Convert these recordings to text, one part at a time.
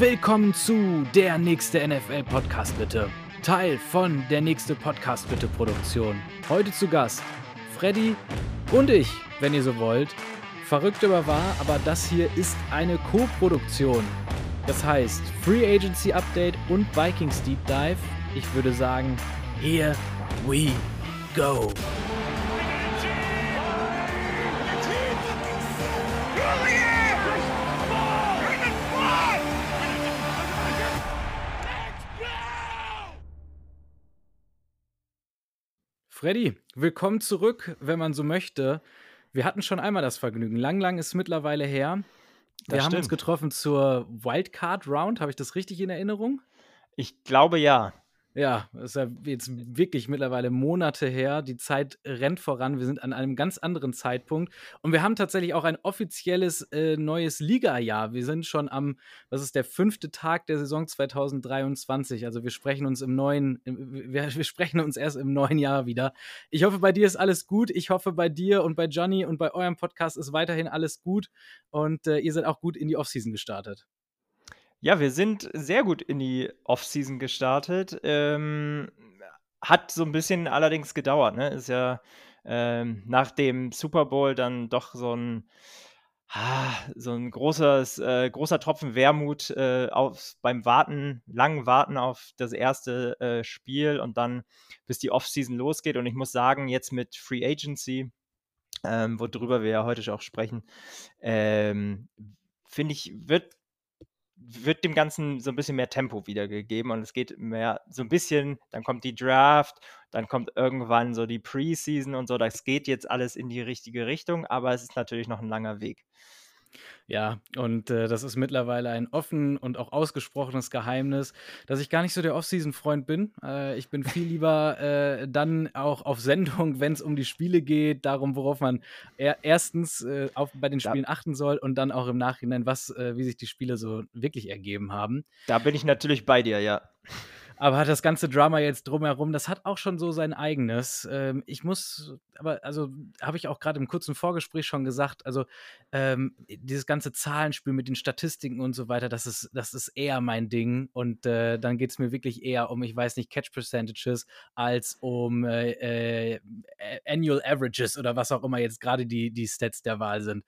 Willkommen zu Der nächste NFL Podcast bitte. Teil von Der nächste Podcast bitte Produktion. Heute zu Gast Freddy und ich, wenn ihr so wollt. Verrückt aber wahr, aber das hier ist eine Co-Produktion. Das heißt Free Agency Update und Vikings Deep Dive. Ich würde sagen, here we go. Freddy, willkommen zurück, wenn man so möchte. Wir hatten schon einmal das Vergnügen. Lang, lang ist mittlerweile her. Wir Das haben uns stimmt. getroffen zur Wildcard Round. Habe ich das richtig in Erinnerung? Ich glaube ja. Ja, ist ja jetzt wirklich mittlerweile Monate her. Die Zeit rennt voran. Wir sind an einem ganz anderen Zeitpunkt. Und wir haben tatsächlich auch ein offizielles äh, neues Liga-Jahr. Wir sind schon am, das ist der fünfte Tag der Saison 2023. Also wir sprechen uns im neuen, wir, wir sprechen uns erst im neuen Jahr wieder. Ich hoffe, bei dir ist alles gut. Ich hoffe, bei dir und bei Johnny und bei eurem Podcast ist weiterhin alles gut. Und äh, ihr seid auch gut in die Offseason gestartet. Ja, wir sind sehr gut in die Offseason gestartet. Ähm, hat so ein bisschen allerdings gedauert. Ne? Ist ja ähm, nach dem Super Bowl dann doch so ein, ah, so ein großes, äh, großer Tropfen Wermut äh, auf, beim Warten, langen Warten auf das erste äh, Spiel und dann bis die Offseason losgeht. Und ich muss sagen, jetzt mit Free Agency, ähm, worüber wir ja heute auch sprechen, ähm, finde ich, wird wird dem Ganzen so ein bisschen mehr Tempo wiedergegeben und es geht mehr so ein bisschen, dann kommt die Draft, dann kommt irgendwann so die Preseason und so. Das geht jetzt alles in die richtige Richtung, aber es ist natürlich noch ein langer Weg. Ja, und äh, das ist mittlerweile ein offen und auch ausgesprochenes Geheimnis, dass ich gar nicht so der Off-Season-Freund bin. Äh, ich bin viel lieber äh, dann auch auf Sendung, wenn es um die Spiele geht, darum, worauf man er erstens äh, auf, bei den Da- Spielen achten soll und dann auch im Nachhinein, was, äh, wie sich die Spiele so wirklich ergeben haben. Da bin ich natürlich bei dir, ja. Aber hat das ganze Drama jetzt drumherum, das hat auch schon so sein eigenes. Ähm, ich muss, aber also habe ich auch gerade im kurzen Vorgespräch schon gesagt, also ähm, dieses ganze Zahlenspiel mit den Statistiken und so weiter, das ist, das ist eher mein Ding. Und äh, dann geht es mir wirklich eher um, ich weiß nicht, Catch Percentages als um äh, äh, Annual Averages oder was auch immer jetzt gerade die, die Stats der Wahl sind.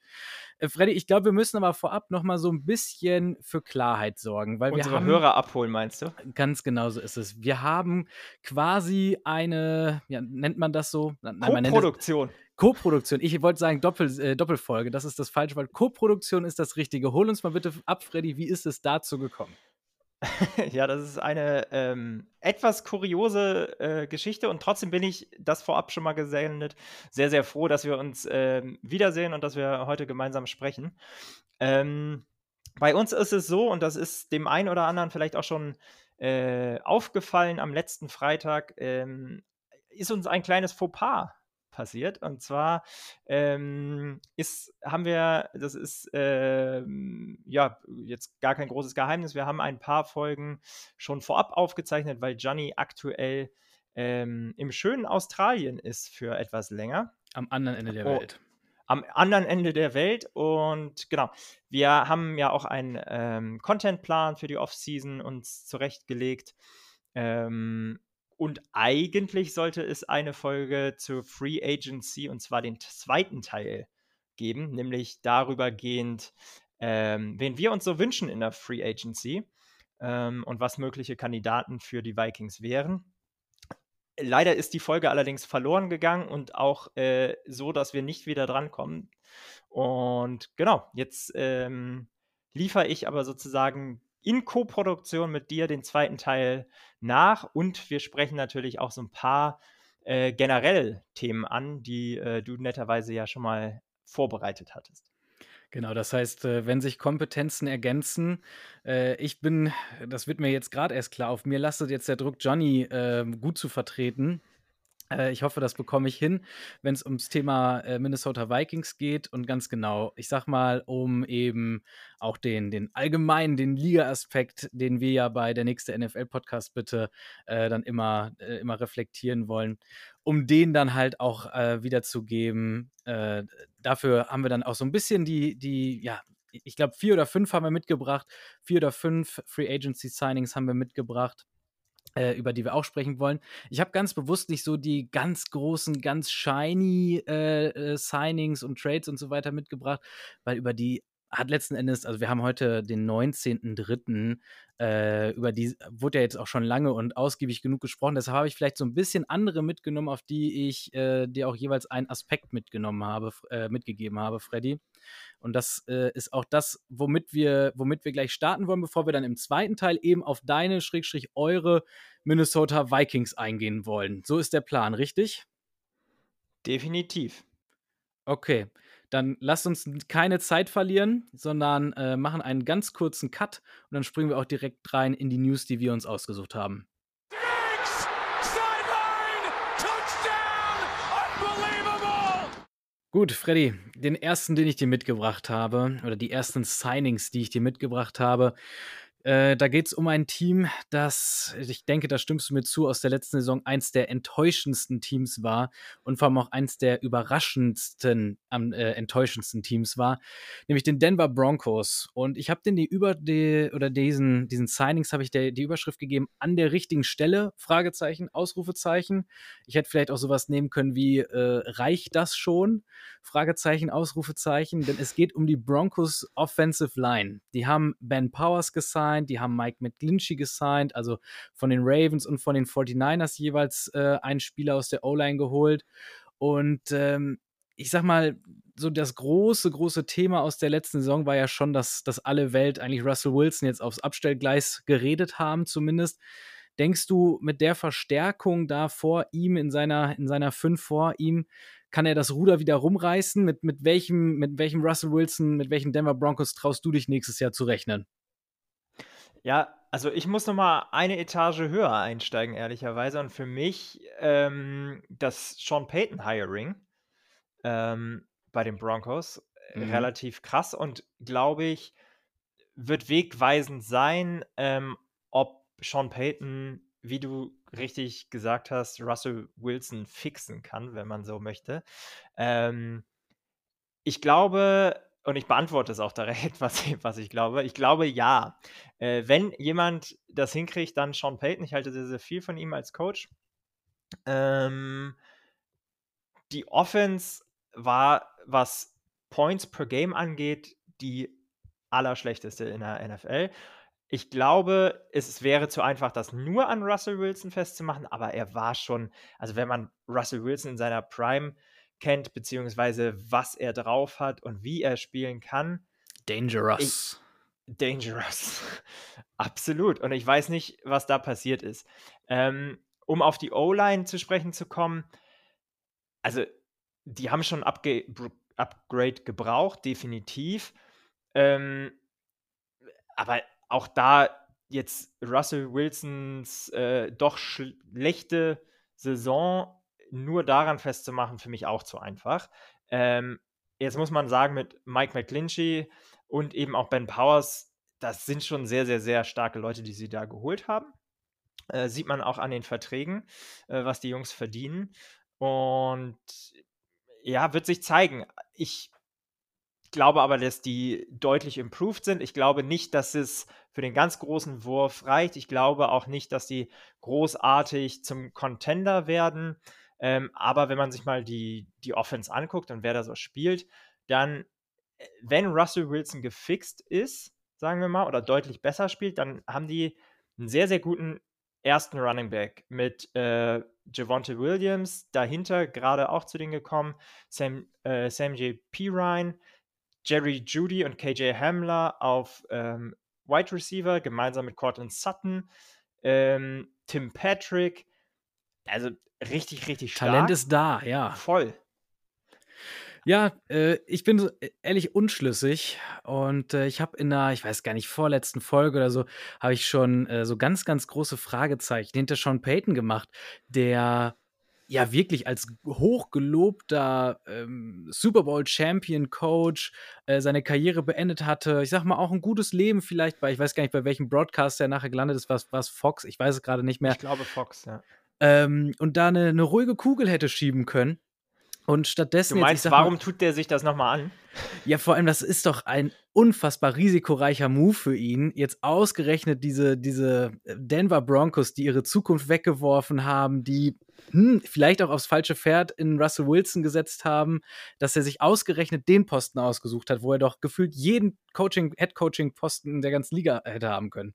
Äh, Freddy, ich glaube, wir müssen aber vorab noch mal so ein bisschen für Klarheit sorgen, weil wir Unsere haben Hörer abholen, meinst du? Ganz genau so ist es. Wir haben quasi eine, ja, nennt man das so? Nein, man nennt es Co-Produktion. Co-Produktion. Ich wollte sagen Doppel, äh, Doppelfolge, das ist das falsche Wort. Co-Produktion ist das Richtige. Hol uns mal bitte ab, Freddy, wie ist es dazu gekommen? Ja, das ist eine ähm, etwas kuriose äh, Geschichte und trotzdem bin ich, das vorab schon mal gesendet, sehr, sehr froh, dass wir uns ähm, wiedersehen und dass wir heute gemeinsam sprechen. Ähm, bei uns ist es so, und das ist dem einen oder anderen vielleicht auch schon äh, aufgefallen am letzten Freitag, ähm, ist uns ein kleines Fauxpas passiert. Und zwar ähm, ist, haben wir, das ist ähm, ja jetzt gar kein großes Geheimnis, wir haben ein paar Folgen schon vorab aufgezeichnet, weil Gianni aktuell ähm, im schönen Australien ist für etwas länger Am anderen Ende der Oh. Welt. am anderen Ende der Welt. Und genau, wir haben ja auch einen ähm, Contentplan für die Off-Season uns zurechtgelegt. Ähm, und eigentlich sollte es eine Folge zur Free Agency und zwar den zweiten Teil geben, nämlich darüber gehend, ähm, wen wir uns so wünschen in der Free Agency ähm, und was mögliche Kandidaten für die Vikings wären. Leider ist die Folge allerdings verloren gegangen und auch äh, so, dass wir nicht wieder drankommen. Und genau, jetzt ähm, liefere ich aber sozusagen in Co-Produktion mit dir den zweiten Teil nach und wir sprechen natürlich auch so ein paar äh, generell Themen an, die äh, du netterweise ja schon mal vorbereitet hattest. Genau, das heißt, äh, wenn sich Kompetenzen ergänzen, äh, ich bin, das wird mir jetzt gerade erst klar, auf mir lastet jetzt der Druck, Johnny äh, gut zu vertreten. Äh, ich hoffe, das bekomme ich hin, wenn es ums Thema äh, Minnesota Vikings geht und ganz genau, ich sag mal, um eben auch den, den allgemeinen, den Liga-Aspekt, den wir ja bei der nächste NFL-Podcast bitte äh, dann immer, äh, immer reflektieren wollen, um den dann halt auch äh, wiederzugeben. Äh, dafür haben wir dann auch so ein bisschen die, die, ja, ich glaube, vier oder fünf haben wir mitgebracht. Vier oder fünf Free Agency Signings haben wir mitgebracht. Äh, über die wir auch sprechen wollen. Ich habe ganz bewusst nicht so die ganz großen, ganz shiny äh, äh, Signings und Trades und so weiter mitgebracht, weil über die hat letzten Endes, also wir haben heute den 19.03., äh, über die wurde ja jetzt auch schon lange und ausgiebig genug gesprochen. Deshalb habe ich vielleicht so ein bisschen andere mitgenommen, auf die ich äh, dir auch jeweils einen Aspekt mitgenommen habe, äh, mitgegeben habe, Freddy. Und das äh, ist auch das, womit wir, womit wir gleich starten wollen, bevor wir dann im zweiten Teil eben auf deine, Schrägstrich, eure Minnesota Vikings eingehen wollen. So ist der Plan, richtig? Definitiv. Okay, dann lasst uns keine Zeit verlieren, sondern äh, machen einen ganz kurzen Cut und dann springen wir auch direkt rein in die News, die wir uns ausgesucht haben. Gut, Freddy, den ersten, den ich dir mitgebracht habe, oder die ersten Signings, die ich dir mitgebracht habe, äh, da geht es um ein Team, das, ich denke, da stimmst du mir zu, aus der letzten Saison eins der enttäuschendsten Teams war und vor allem auch eins der überraschendsten, äh, enttäuschendsten Teams war, nämlich den Denver Broncos. Und ich habe den die über die, oder diesen, diesen Signings habe ich der, die Überschrift gegeben, an der richtigen Stelle, Fragezeichen, Ausrufezeichen. Ich hätte vielleicht auch sowas nehmen können wie, äh, reicht das schon? Fragezeichen, Ausrufezeichen, denn es geht um die Broncos Offensive Line. Die haben Ben Powers gesigned, gesigned, die haben Mike McGlinchey gesigned, also von den Ravens und von den 49ers jeweils äh, einen Spieler aus der O-Line geholt. Und ähm, ich sag mal, so das große, große Thema aus der letzten Saison war ja schon, dass, dass alle Welt eigentlich Russell Wilson jetzt aufs Abstellgleis geredet haben, zumindest. Denkst du, mit der Verstärkung da vor ihm, in seiner, in seiner fünf vor ihm, kann er das Ruder wieder rumreißen? Mit, mit, welchem, mit welchem Russell Wilson, mit welchen Denver Broncos traust du dich nächstes Jahr zu rechnen? Ja, also ich muss noch mal eine Etage höher einsteigen, ehrlicherweise. Und für mich ähm, das Sean Payton Hiring ähm, bei den Broncos mhm. relativ krass und glaube ich, wird wegweisend sein, ähm, ob Sean Payton, wie du richtig gesagt hast, Russell Wilson fixen kann, wenn man so möchte. Ähm, ich glaube, und ich beantworte es auch direkt, was, was ich glaube. Ich glaube, ja. Äh, wenn jemand das hinkriegt, dann Sean Payton. Ich halte sehr, sehr viel von ihm als Coach. Ähm, die Offense war, was Points per Game angeht, die allerschlechteste in der NFL. Ich glaube, es wäre zu einfach, das nur an Russell Wilson festzumachen, aber er war schon, also wenn man Russell Wilson in seiner Prime kennt, beziehungsweise was er drauf hat und wie er spielen kann. Dangerous. Ich, dangerous. Absolut. Und ich weiß nicht, was da passiert ist. Ähm, um auf die O-Line zu sprechen zu kommen, also die haben schon Upge Upgrade gebraucht, definitiv. Ähm, aber auch da jetzt Russell Wilsons äh, doch schlechte Saison nur daran festzumachen, für mich auch zu einfach. Ähm, jetzt muss man sagen, mit Mike McGlinchey und eben auch Ben Powers, das sind schon sehr, sehr, sehr starke Leute, die sie da geholt haben. Äh, sieht man auch an den Verträgen, äh, was die Jungs verdienen. Und ja, wird sich zeigen. Ich glaube aber, dass die deutlich improved sind. Ich glaube nicht, dass es für den ganz großen Wurf reicht. Ich glaube auch nicht, dass die großartig zum Contender werden. Ähm, aber wenn man sich mal die, die Offense anguckt und wer da so spielt, dann, äh, wenn Russell Wilson gefixt ist, sagen wir mal, oder deutlich besser spielt, dann haben die einen sehr, sehr guten ersten Running Back mit äh, Javonte Williams, dahinter gerade auch zu denen gekommen, Sam, äh, Sam J. P. Ryan, Jerry Judy und KJ Hamler auf ähm, Wide Receiver, gemeinsam mit Cortland Sutton, ähm, Tim Patrick, also richtig, richtig stark. Talent ist da, ja. Voll. Ja, äh, ich bin äh, ehrlich unschlüssig und äh, ich habe in einer, ich weiß gar nicht, vorletzten Folge oder so, habe ich schon äh, so ganz, ganz große Fragezeichen hinter Sean Payton gemacht, der ja wirklich als hochgelobter ähm, Super Bowl Champion Coach äh, seine Karriere beendet hatte. Ich sag mal auch ein gutes Leben vielleicht, weil ich weiß gar nicht, bei welchem Broadcast er nachher gelandet ist, was was Fox, ich weiß es gerade nicht mehr. Ich glaube Fox, ja ähm, und da eine, eine ruhige Kugel hätte schieben können. Und stattdessen. Du meinst, jetzt, warum mal, tut der sich das nochmal an? Ja, vor allem, das ist doch ein unfassbar risikoreicher Move für ihn. Jetzt ausgerechnet diese, diese Denver Broncos, die ihre Zukunft weggeworfen haben, die hm, vielleicht auch aufs falsche Pferd in Russell Wilson gesetzt haben, dass er sich ausgerechnet den Posten ausgesucht hat, wo er doch gefühlt jeden Coaching, Head-Coaching-Posten der ganzen Liga hätte haben können.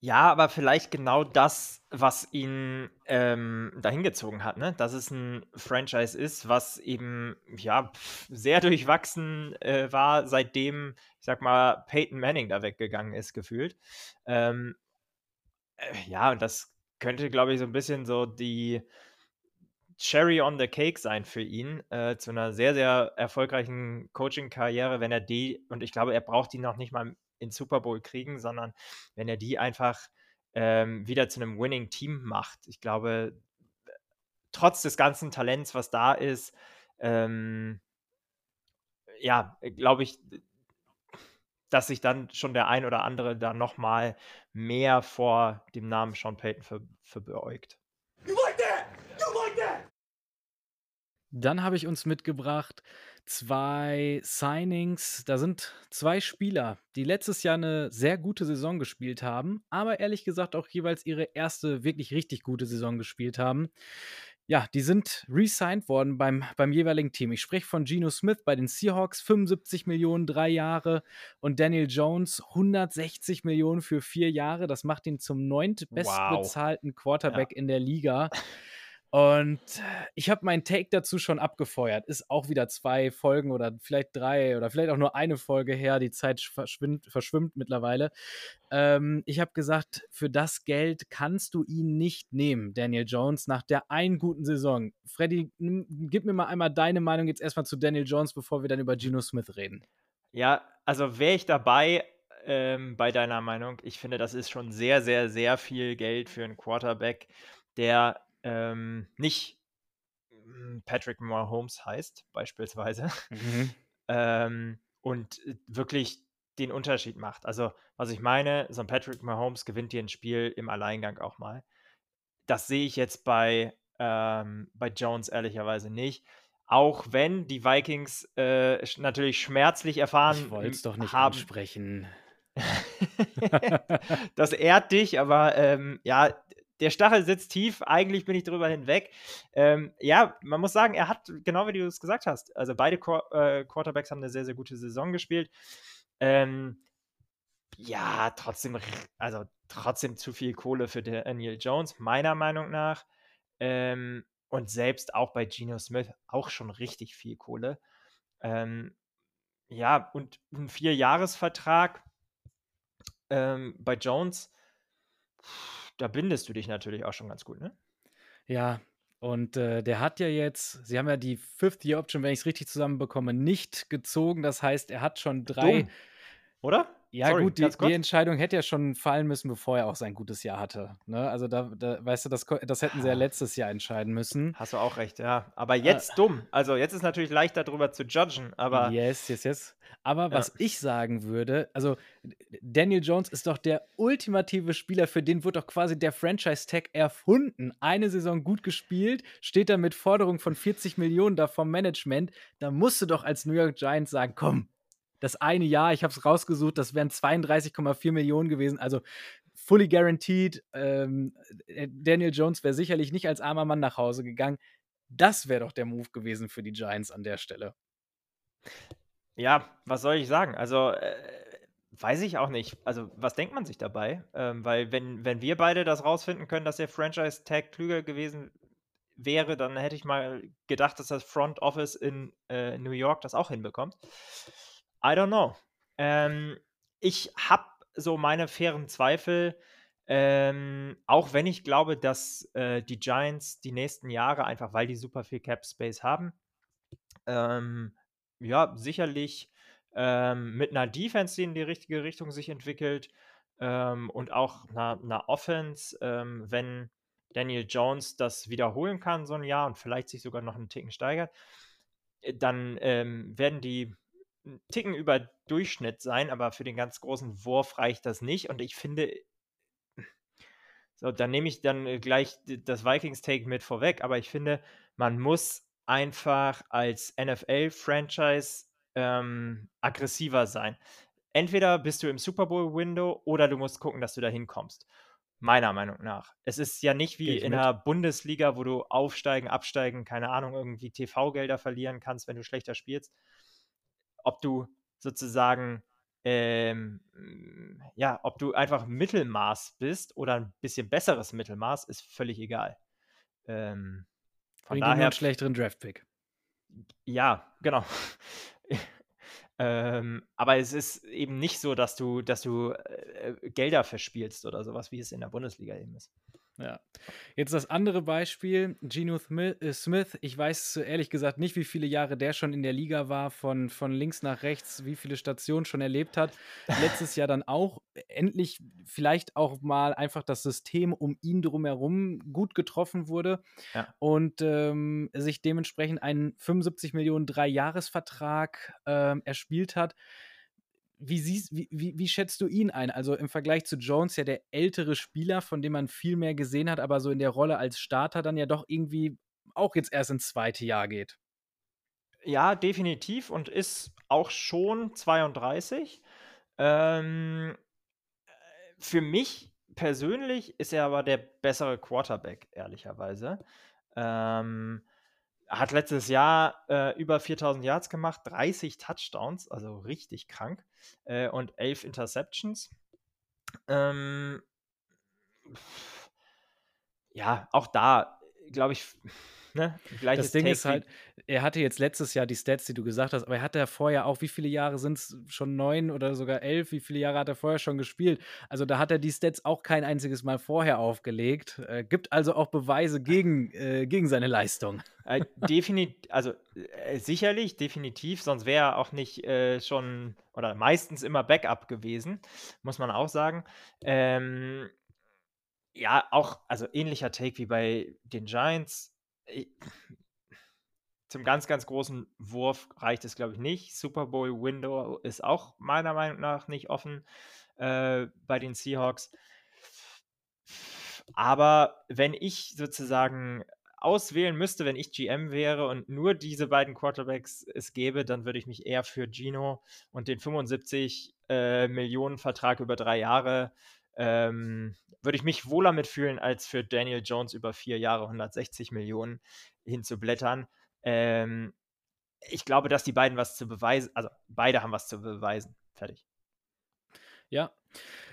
Ja, aber vielleicht genau das, was ihn ähm, dahin gezogen hat, ne? Dass es ein Franchise ist, was eben ja sehr durchwachsen äh, war, seitdem, ich sag mal, Peyton Manning da weggegangen ist, gefühlt. Ähm, äh, ja, und das könnte, glaube ich, so ein bisschen so die Cherry on the Cake sein für ihn, äh, zu einer sehr, sehr erfolgreichen Coaching-Karriere, wenn er die, und ich glaube, er braucht die noch nicht mal in Super Bowl kriegen, sondern wenn er die einfach ähm, wieder zu einem Winning-Team macht. Ich glaube, trotz des ganzen Talents, was da ist, ähm, ja, glaube ich, dass sich dann schon der ein oder andere da nochmal mehr vor dem Namen Sean Payton ver verbeugt. Like like? Dann habe ich uns mitgebracht zwei Signings. Da sind zwei Spieler, die letztes Jahr eine sehr gute Saison gespielt haben, aber ehrlich gesagt auch jeweils ihre erste wirklich richtig gute Saison gespielt haben. Ja, die sind resigned worden beim, beim jeweiligen Team. Ich spreche von Geno Smith bei den Seahawks, 75 Millionen, drei Jahre. Und Daniel Jones, 160 Millionen für vier Jahre. Das macht ihn zum neuntbestbezahlten wow. Quarterback ja. in der Liga. Und ich habe meinen Take dazu schon abgefeuert. Ist auch wieder zwei Folgen oder vielleicht drei oder vielleicht auch nur eine Folge her. Die Zeit verschwimmt, verschwimmt mittlerweile. Ähm, ich habe gesagt, für das Geld kannst du ihn nicht nehmen, Daniel Jones, nach der einen guten Saison. Freddy, gib mir mal einmal deine Meinung jetzt erstmal zu Daniel Jones, bevor wir dann über Geno Smith reden. Ja, also wäre ich dabei, ähm, bei deiner Meinung. Ich finde, das ist schon sehr, sehr, sehr viel Geld für einen Quarterback, der ähm, nicht hm, Patrick Mahomes heißt, beispielsweise, mhm. ähm, und äh, wirklich den Unterschied macht. Also, was ich meine, so ein Patrick Mahomes gewinnt dir ein Spiel im Alleingang auch mal. Das sehe ich jetzt bei, ähm, bei Jones ehrlicherweise nicht. Auch wenn die Vikings äh, natürlich schmerzlich erfahren ich wollte es doch nicht haben. ansprechen. das ehrt dich, aber ähm, ja, der Stachel sitzt tief, eigentlich bin ich drüber hinweg. Ähm, ja, man muss sagen, er hat, genau wie du es gesagt hast, also beide Qu äh, Quarterbacks haben eine sehr, sehr gute Saison gespielt. Ähm, ja, trotzdem, also trotzdem zu viel Kohle für Daniel Jones, meiner Meinung nach. Ähm, und selbst auch bei Geno Smith auch schon richtig viel Kohle. Ähm, ja, und ein Vierjahresvertrag ähm, bei Jones. Pff, da bindest du dich natürlich auch schon ganz gut, ne? Ja, und äh, der hat ja jetzt, sie haben ja die Fifth Year Option, wenn ich es richtig zusammenbekomme, nicht gezogen. Das heißt, er hat schon drei. Dumm. Oder? Ja, Sorry, gut, die, die, Entscheidung hätte ja schon fallen müssen, bevor er auch sein gutes Jahr hatte. Ne? Also, da, da, weißt du, das, das hätten sie ja ah. letztes Jahr entscheiden müssen. Hast du auch recht, ja. Aber äh. jetzt äh, dumm. Also, jetzt ist natürlich leichter darüber zu judgen, aber. Yes, yes, yes. Aber was ich sagen würde, also, Daniel Jones ist doch der ultimative Spieler, für den wird doch quasi der Franchise-Tag erfunden. Eine Saison gut gespielt, steht da mit Forderung von 40 Millionen da vom Management. Da musst du doch als New York Giants sagen: komm, das eine Jahr, ich habe es rausgesucht, das wären 32,4 Millionen gewesen. Also fully guaranteed. Ähm, äh, Daniel Jones wäre sicherlich nicht als armer Mann nach Hause gegangen. Das wäre doch der Move gewesen für die Giants an der Stelle. Ja, was soll ich sagen? Also, äh, weiß ich auch nicht. Also, was denkt man sich dabei? Ähm, weil, wenn, wenn wir beide das rausfinden können, dass der Franchise-Tag klüger gewesen wäre, dann hätte ich mal gedacht, dass das Front Office in äh, New York das auch hinbekommt. I don't know. Ähm, ich habe so meine fairen Zweifel, ähm, auch wenn ich glaube, dass äh, die Giants die nächsten Jahre einfach, weil die super viel Cap Space haben, ähm, ja, sicherlich ähm, mit einer Defense, die in die richtige Richtung sich entwickelt ähm, und auch einer, einer Offense, ähm, wenn Daniel Jones das wiederholen kann, so ein Jahr und vielleicht sich sogar noch einen Ticken steigert, äh, dann ähm, werden die einen Ticken über Durchschnitt sein, aber für den ganz großen Wurf reicht das nicht. Und ich finde, So, dann nehme ich dann äh, gleich das Vikings-Take mit vorweg, aber ich finde, man muss einfach als NFL-Franchise ähm, aggressiver sein. Entweder bist du im Super Bowl-Window oder du musst gucken, dass du da hinkommst. Meiner Meinung nach. Es ist ja nicht wie in mit. der Bundesliga, wo du aufsteigen, absteigen, keine Ahnung, irgendwie TV-Gelder verlieren kannst, wenn du schlechter spielst. Ob du sozusagen, ähm, ja, ob du einfach Mittelmaß bist oder ein bisschen besseres Mittelmaß, ist völlig egal. Ähm, von daher. einen schlechteren Draft-Pick. Ja, genau. Ähm, aber es ist eben nicht so, dass du, dass du äh, Gelder verspielst oder sowas, wie es in der Bundesliga eben ist. Ja. Jetzt das andere Beispiel, Geno äh, Smith. Ich weiß ehrlich gesagt nicht, wie viele Jahre der schon in der Liga war, von, von links nach rechts, wie viele Stationen schon erlebt hat. Letztes Jahr dann auch endlich vielleicht auch mal einfach das System um ihn drumherum gut getroffen wurde ja. und ähm, sich dementsprechend einen 75 Millionen Drei-Jahres-Vertrag ähm, erspielt hat wie, siehst, wie, wie, wie, schätzt du ihn ein? Also im Vergleich zu Jones ja der ältere Spieler, von dem man viel mehr gesehen hat, aber so in der Rolle als Starter dann ja doch irgendwie auch jetzt erst ins zweite Jahr geht. Ja, definitiv und ist auch schon 32. Ähm, für mich persönlich ist er aber der bessere Quarterback, ehrlicherweise. Ähm, hat letztes Jahr äh, über 4000 Yards gemacht, 30 Touchdowns, also richtig krank, äh, und 11 Interceptions. Ähm, ja, auch da, glaube ich, Ne? das Ding Take ist halt, er hatte jetzt letztes Jahr die Stats, die du gesagt hast, aber er hatte ja vorher auch, wie viele Jahre sind es schon neun oder sogar elf? Wie viele Jahre hat er vorher schon gespielt? Also da hat er die Stats auch kein einziges Mal vorher aufgelegt. Äh, gibt also auch Beweise gegen, äh, gegen seine Leistung. Äh, definitiv, also äh, sicherlich, definitiv, sonst wäre er auch nicht äh, schon oder meistens immer Backup gewesen, muss man auch sagen. Ähm, ja, auch, also ähnlicher Take wie bei den Giants zum ganz, ganz großen Wurf reicht es, glaube ich, nicht. Super Bowl Window ist auch meiner Meinung nach nicht offen äh, bei den Seahawks. Aber wenn ich sozusagen auswählen müsste, wenn ich GM wäre und nur diese beiden Quarterbacks es gäbe, dann würde ich mich eher für Gino und den 75 äh, Millionen Vertrag über drei Jahre ähm, würde ich mich wohler mitfühlen, als für Daniel Jones über vier Jahre 160 Millionen hinzublättern. Ähm, ich glaube, dass die beiden was zu beweisen, also beide haben was zu beweisen. Fertig. Ja.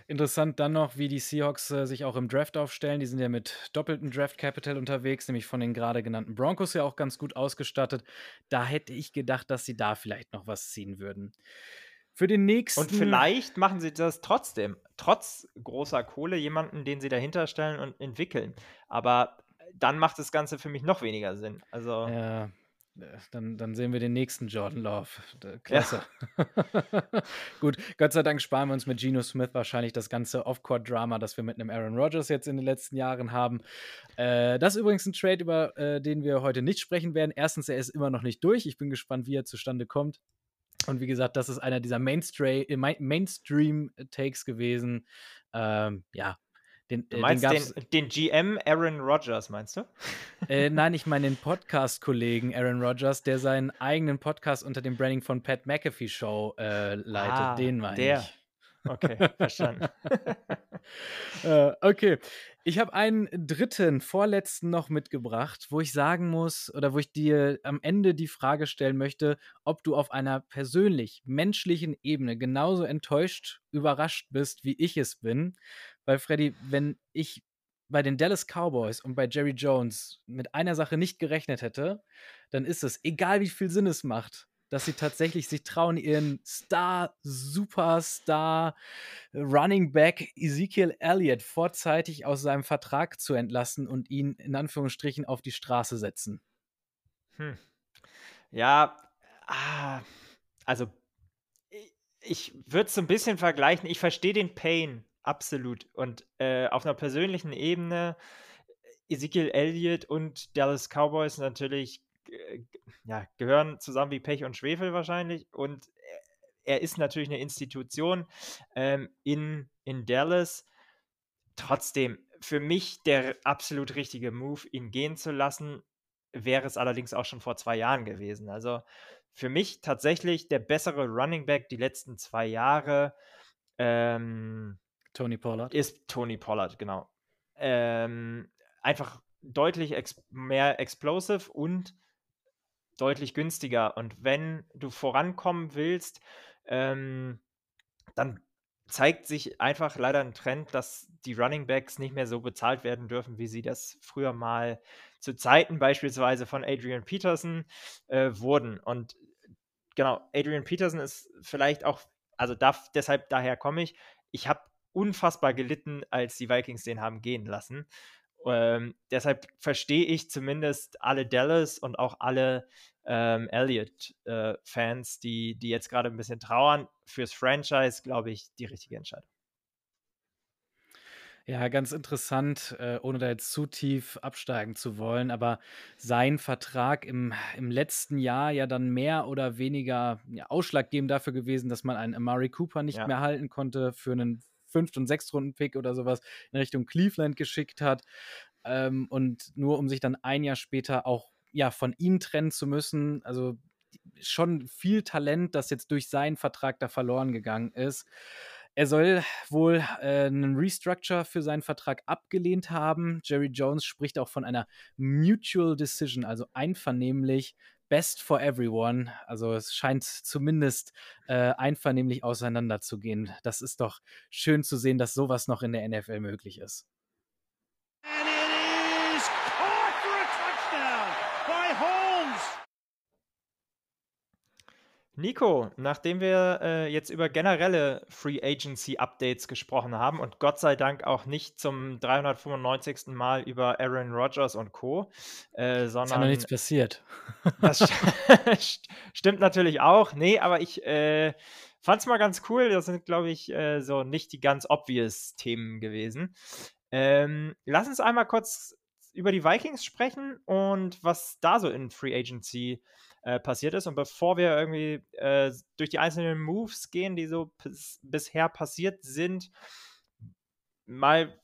Interessant dann noch, wie die Seahawks äh, sich auch im Draft aufstellen. Die sind ja mit doppeltem Draft Capital unterwegs, nämlich von den gerade genannten Broncos ja auch ganz gut ausgestattet. Da hätte ich gedacht, dass sie da vielleicht noch was ziehen würden. Für den nächsten. Und vielleicht machen sie das trotzdem, trotz großer Kohle, jemanden, den sie dahinter stellen und entwickeln. Aber dann macht das Ganze für mich noch weniger Sinn. Also. Ja, dann, dann sehen wir den nächsten Jordan Love. Klasse. Ja. Gut, Gott sei Dank sparen wir uns mit Geno Smith wahrscheinlich das ganze Off-Court-Drama, das wir mit einem Aaron Rodgers jetzt in den letzten Jahren haben. Äh, das ist übrigens ein Trade, über äh, den wir heute nicht sprechen werden. Erstens, er ist immer noch nicht durch. Ich bin gespannt, wie er zustande kommt. Und wie gesagt, das ist einer dieser äh, Mainstream-Takes gewesen. Ähm, ja. Den, du äh, meinst den, den, den, GM Aaron Rodgers, meinst du? Äh, nein, ich meine den Podcast-Kollegen Aaron Rodgers, der seinen eigenen Podcast unter dem Branding von Pat McAfee Show äh, leitet. Ah, den meine ich. Okay, verstanden. äh, okay. Ich habe einen dritten, vorletzten noch mitgebracht, wo ich sagen muss oder wo ich dir am Ende die Frage stellen möchte, ob du auf einer persönlich menschlichen Ebene genauso enttäuscht, überrascht bist, wie ich es bin. Weil, Freddy, wenn ich bei den Dallas Cowboys und bei Jerry Jones mit einer Sache nicht gerechnet hätte, dann ist es, egal wie viel Sinn es macht, dass sie tatsächlich sich trauen, ihren Star, Superstar, Running Back Ezekiel Elliott vorzeitig aus seinem Vertrag zu entlassen und ihn in Anführungsstrichen auf die Straße setzen. Hm. Ja, ah, also ich würde es so ein bisschen vergleichen. Ich verstehe den Pain absolut. Und äh, auf einer persönlichen Ebene, Ezekiel Elliott und Dallas Cowboys natürlich ja, gehören zusammen wie Pech und Schwefel wahrscheinlich. Und er ist natürlich eine Institution ähm, in, in Dallas. Trotzdem, für mich der absolut richtige Move, ihn gehen zu lassen, wäre es allerdings auch schon vor zwei Jahren gewesen. Also für mich tatsächlich der bessere Running Back die letzten zwei Jahre. Ähm, Tony Pollard. Ist Tony Pollard, genau. Ähm, einfach deutlich ex mehr explosive und deutlich günstiger. Und wenn du vorankommen willst, ähm, dann zeigt sich einfach leider ein Trend, dass die Running Backs nicht mehr so bezahlt werden dürfen, wie sie das früher mal zu Zeiten beispielsweise von Adrian Peterson äh, wurden. Und genau, Adrian Peterson ist vielleicht auch, also da, deshalb daher komme ich, ich habe unfassbar gelitten, als die Vikings den haben gehen lassen. Ähm, deshalb verstehe ich zumindest alle Dallas und auch alle ähm, Elliott-Fans, äh, die, die jetzt gerade ein bisschen trauern. Fürs Franchise, glaube ich, die richtige Entscheidung. Ja, ganz interessant, äh, ohne da jetzt zu tief absteigen zu wollen, aber sein Vertrag im, im letzten Jahr ja dann mehr oder weniger ja, ausschlaggebend dafür gewesen, dass man einen Amari Cooper nicht ja. mehr halten konnte für einen Fünft- und Sechstrunden-Pick oder sowas in Richtung Cleveland geschickt hat. Ähm, und nur um sich dann ein Jahr später auch ja, von ihm trennen zu müssen. Also schon viel Talent, das jetzt durch seinen Vertrag da verloren gegangen ist. Er soll wohl äh, einen Restructure für seinen Vertrag abgelehnt haben. Jerry Jones spricht auch von einer Mutual Decision, also einvernehmlich, best for everyone. Also es scheint zumindest äh, einvernehmlich auseinanderzugehen. Das ist doch schön zu sehen, dass sowas noch in der NFL möglich ist. Nico, nachdem wir äh, jetzt über generelle Free Agency Updates gesprochen haben und Gott sei Dank auch nicht zum 395. Mal über Aaron Rodgers und Co., äh, sondern. Ist ja noch nichts passiert. Das st stimmt natürlich auch. Nee, aber ich äh, fand es mal ganz cool. Das sind, glaube ich, äh, so nicht die ganz obvious Themen gewesen. Ähm, lass uns einmal kurz über die Vikings sprechen und was da so in Free Agency äh, passiert ist. Und bevor wir irgendwie äh, durch die einzelnen Moves gehen, die so bisher passiert sind, mal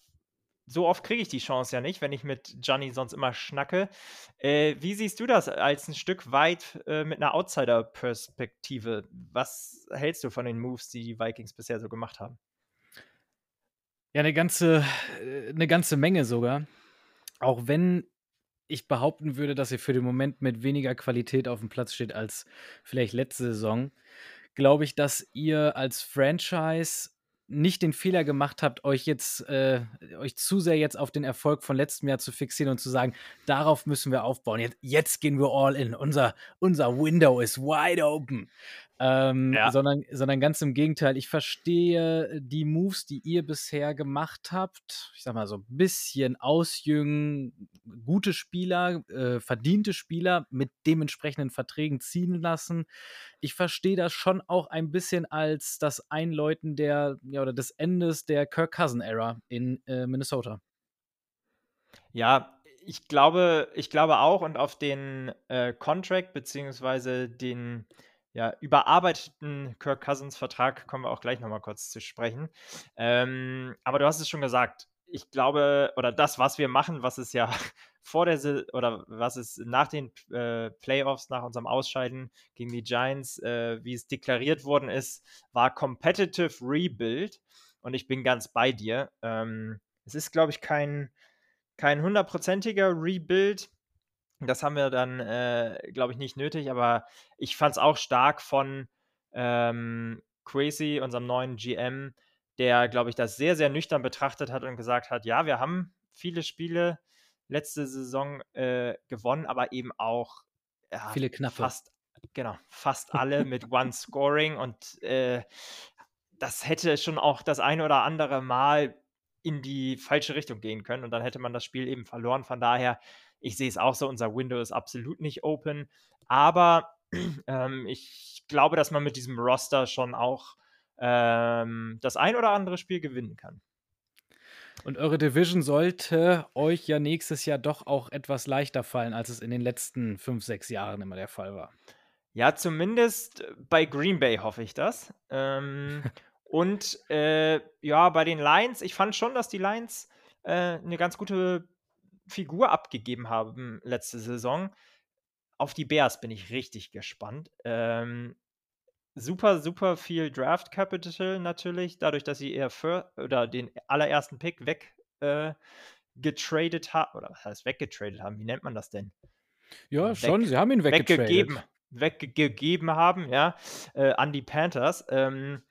so oft kriege ich die Chance ja nicht, wenn ich mit Gianni sonst immer schnacke. Äh, wie siehst du das als ein Stück weit äh, mit einer Outsider-Perspektive? Was hältst du von den Moves, die die Vikings bisher so gemacht haben? Ja, eine ganze, äh, eine ganze Menge sogar. Auch wenn ich behaupten würde, dass ihr für den Moment mit weniger Qualität auf dem Platz steht als vielleicht letzte Saison, glaube ich, dass ihr als Franchise nicht den Fehler gemacht habt, euch jetzt äh, euch zu sehr jetzt auf den Erfolg von letztem Jahr zu fixieren und zu sagen, darauf müssen wir aufbauen. Jetzt, jetzt gehen wir all in. Unser, unser Window ist wide open. Ähm, ja. sondern, sondern ganz im Gegenteil. Ich verstehe die Moves, die ihr bisher gemacht habt. Ich sag mal so ein bisschen ausjüngen, gute Spieler, äh, verdiente Spieler mit dementsprechenden Verträgen ziehen lassen. Ich verstehe das schon auch ein bisschen als das Einläuten der, ja, oder des Endes der Kirk Cousin-Ära in äh, Minnesota. Ja, ich glaube, ich glaube auch und auf den äh, Contract beziehungsweise den ja, überarbeiteten Kirk Cousins-Vertrag kommen wir auch gleich nochmal kurz zu sprechen. Ähm, aber du hast es schon gesagt. Ich glaube, oder das, was wir machen, was es ja vor der oder was es nach den äh, Playoffs, nach unserem Ausscheiden gegen die Giants, äh, wie es deklariert worden ist, war Competitive Rebuild. Und ich bin ganz bei dir. Ähm, es ist, glaube ich, kein, kein hundertprozentiger Rebuild das haben wir dann, äh, glaube ich, nicht nötig, aber ich fand es auch stark von ähm, Crazy, unserem neuen GM, der, glaube ich, das sehr, sehr nüchtern betrachtet hat und gesagt hat, ja, wir haben viele Spiele letzte Saison äh, gewonnen, aber eben auch ja, viele knappe. Fast, genau, fast alle mit One Scoring und äh, das hätte schon auch das eine oder andere Mal in die falsche Richtung gehen können und dann hätte man das Spiel eben verloren. Von daher ich sehe es auch so, unser Window ist absolut nicht open. Aber ähm, ich glaube, dass man mit diesem Roster schon auch ähm, das ein oder andere Spiel gewinnen kann. Und eure Division sollte euch ja nächstes Jahr doch auch etwas leichter fallen, als es in den letzten fünf, sechs Jahren immer der Fall war. Ja, zumindest bei Green Bay hoffe ich das. Ähm, und äh, ja, bei den Lions, ich fand schon, dass die Lions äh, eine ganz gute Figur abgegeben haben letzte Saison. Auf die Bears bin ich richtig gespannt. Ähm, super, super viel Draft Capital natürlich, dadurch, dass sie eher für, oder den allerersten Pick weg äh, haben, oder was heißt weggetradet haben, wie nennt man das denn? Ja, Weg, schon, sie haben ihn weggegeben, weggegeben haben, ja, äh, an die Panthers. Ähm,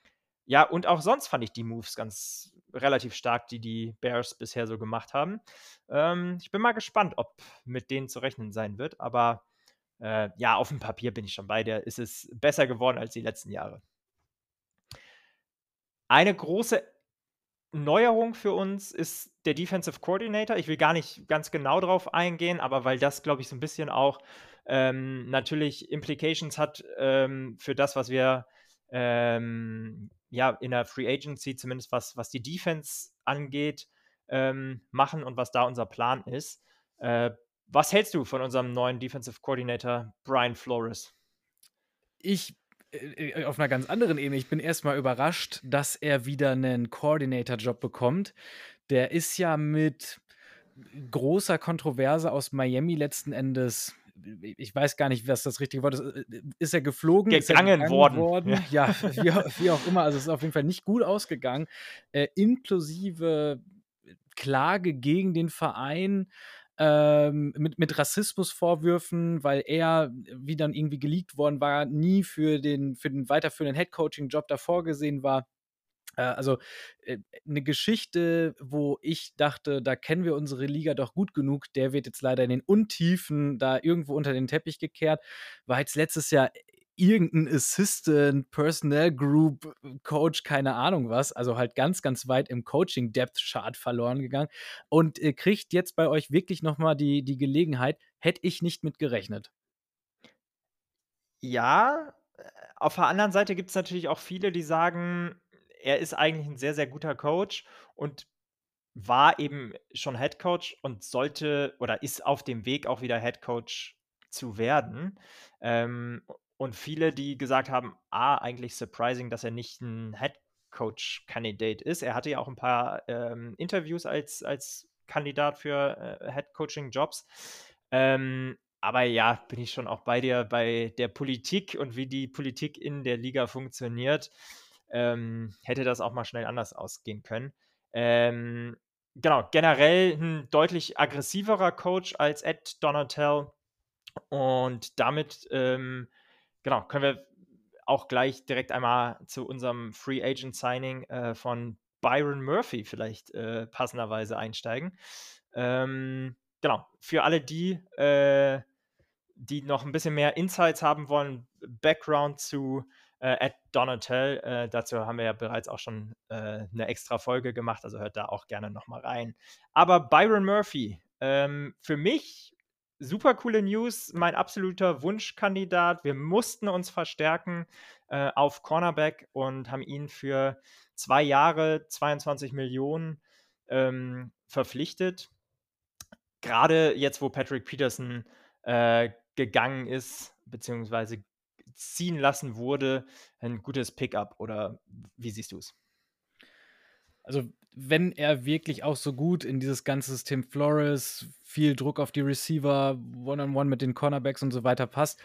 ja, und auch sonst fand ich die Moves ganz relativ stark, die die Bears bisher so gemacht haben. Ähm, ich bin mal gespannt, ob mit denen zu rechnen sein wird, aber äh, ja, auf dem Papier bin ich schon bei dir. Ist es besser geworden als die letzten Jahre. Eine große Neuerung für uns ist der Defensive Coordinator. Ich will gar nicht ganz genau drauf eingehen, aber weil das, glaube ich, so ein bisschen auch ähm, natürlich Implications hat ähm, für das, was wir ähm, ja in der Free Agency, zumindest was, was die Defense angeht, ähm, machen und was da unser Plan ist. Äh, was hältst du von unserem neuen Defensive Coordinator Brian Flores? Ich äh, äh, auf einer ganz anderen Ebene. Ich bin erstmal überrascht, dass er wieder einen Coordinator-Job bekommt. Der ist ja mit großer Kontroverse aus Miami letzten Endes ich weiß gar nicht, was das richtige Wort ist. Äh, ist er geflogen? Gegangen, er gegangen worden. worden? Ja, ja wie, wie, auch immer. Also es ist auf jeden Fall nicht gut ausgegangen. Äh, inklusive Klage gegen den Verein ähm, mit, mit Rassismusvorwürfen, weil er, wie dann irgendwie geleakt worden war, nie für den, für den weiterführenden Headcoaching-Job da vorgesehen war. Äh, also äh, eine Geschichte, wo ich dachte, da kennen wir unsere Liga doch gut genug, der wird jetzt leider in den Untiefen da irgendwo unter den Teppich gekehrt. War jetzt letztes Jahr irgendein Assistant, Personnel Group, Coach, keine Ahnung was, also halt ganz, ganz weit im Coaching-Depth-Chart verloren gegangen und äh, kriegt jetzt bei euch wirklich nochmal die, die Gelegenheit, hätte ich nicht mit gerechnet. Ja, äh, auf der anderen Seite gibt es natürlich auch viele, die sagen, er ist eigentlich ein sehr, sehr guter Coach und war eben schon Head Coach und sollte oder ist auf dem Weg auch wieder Head Coach zu werden. Ähm, und viele, die gesagt haben, ah, eigentlich surprising, dass er nicht ein Head Coach-Kandidat ist. Er hatte ja auch ein paar ähm, Interviews als, als Kandidat für äh, Head Coaching-Jobs. Ähm, aber ja, bin ich schon auch bei dir bei der Politik und wie die Politik in der Liga funktioniert. Ähm, hätte das auch mal schnell anders ausgehen können. Ähm, genau, generell ein deutlich aggressiverer Coach als Ed Donatel. Und damit ähm, genau, können wir auch gleich direkt einmal zu unserem Free Agent Signing äh, von Byron Murphy vielleicht äh, passenderweise einsteigen. Ähm, genau, für alle die, äh, die noch ein bisschen mehr Insights haben wollen, Background zu äh, Ed Donatel, äh, dazu haben wir ja bereits auch schon äh, eine extra Folge gemacht, also hört da auch gerne nochmal rein. Aber Byron Murphy, ähm, für mich super coole News, mein absoluter Wunschkandidat. Wir mussten uns verstärken äh, auf Cornerback und haben ihn für zwei Jahre 22 Millionen ähm, verpflichtet. Gerade jetzt, wo Patrick Peterson äh, gegangen ist, beziehungsweise ziehen lassen wurde, ein gutes Pickup oder wie siehst du es? Also, wenn er wirklich auch so gut in dieses ganze System Flores, viel Druck auf die Receiver, One-on-One -on -one mit den Cornerbacks und so weiter passt,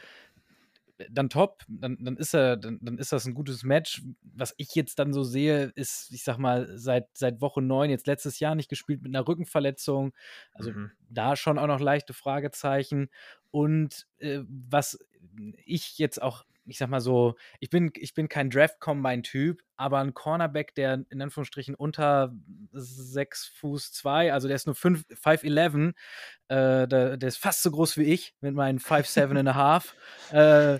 dann top, dann, dann, ist er, dann, dann ist das ein gutes Match. Was ich jetzt dann so sehe, ist, ich sag mal, seit, seit Woche 9, jetzt letztes Jahr nicht gespielt mit einer Rückenverletzung. Also mhm. da schon auch noch leichte Fragezeichen. Und äh, was ich jetzt auch ich sag mal so, ich bin, ich bin kein Draft-Combine-Typ, aber ein Cornerback, der in Anführungsstrichen unter 6 Fuß 2, also der ist nur 5, 5'11, äh, der, der, ist fast so groß wie ich mit meinen 5'7 and a half, äh,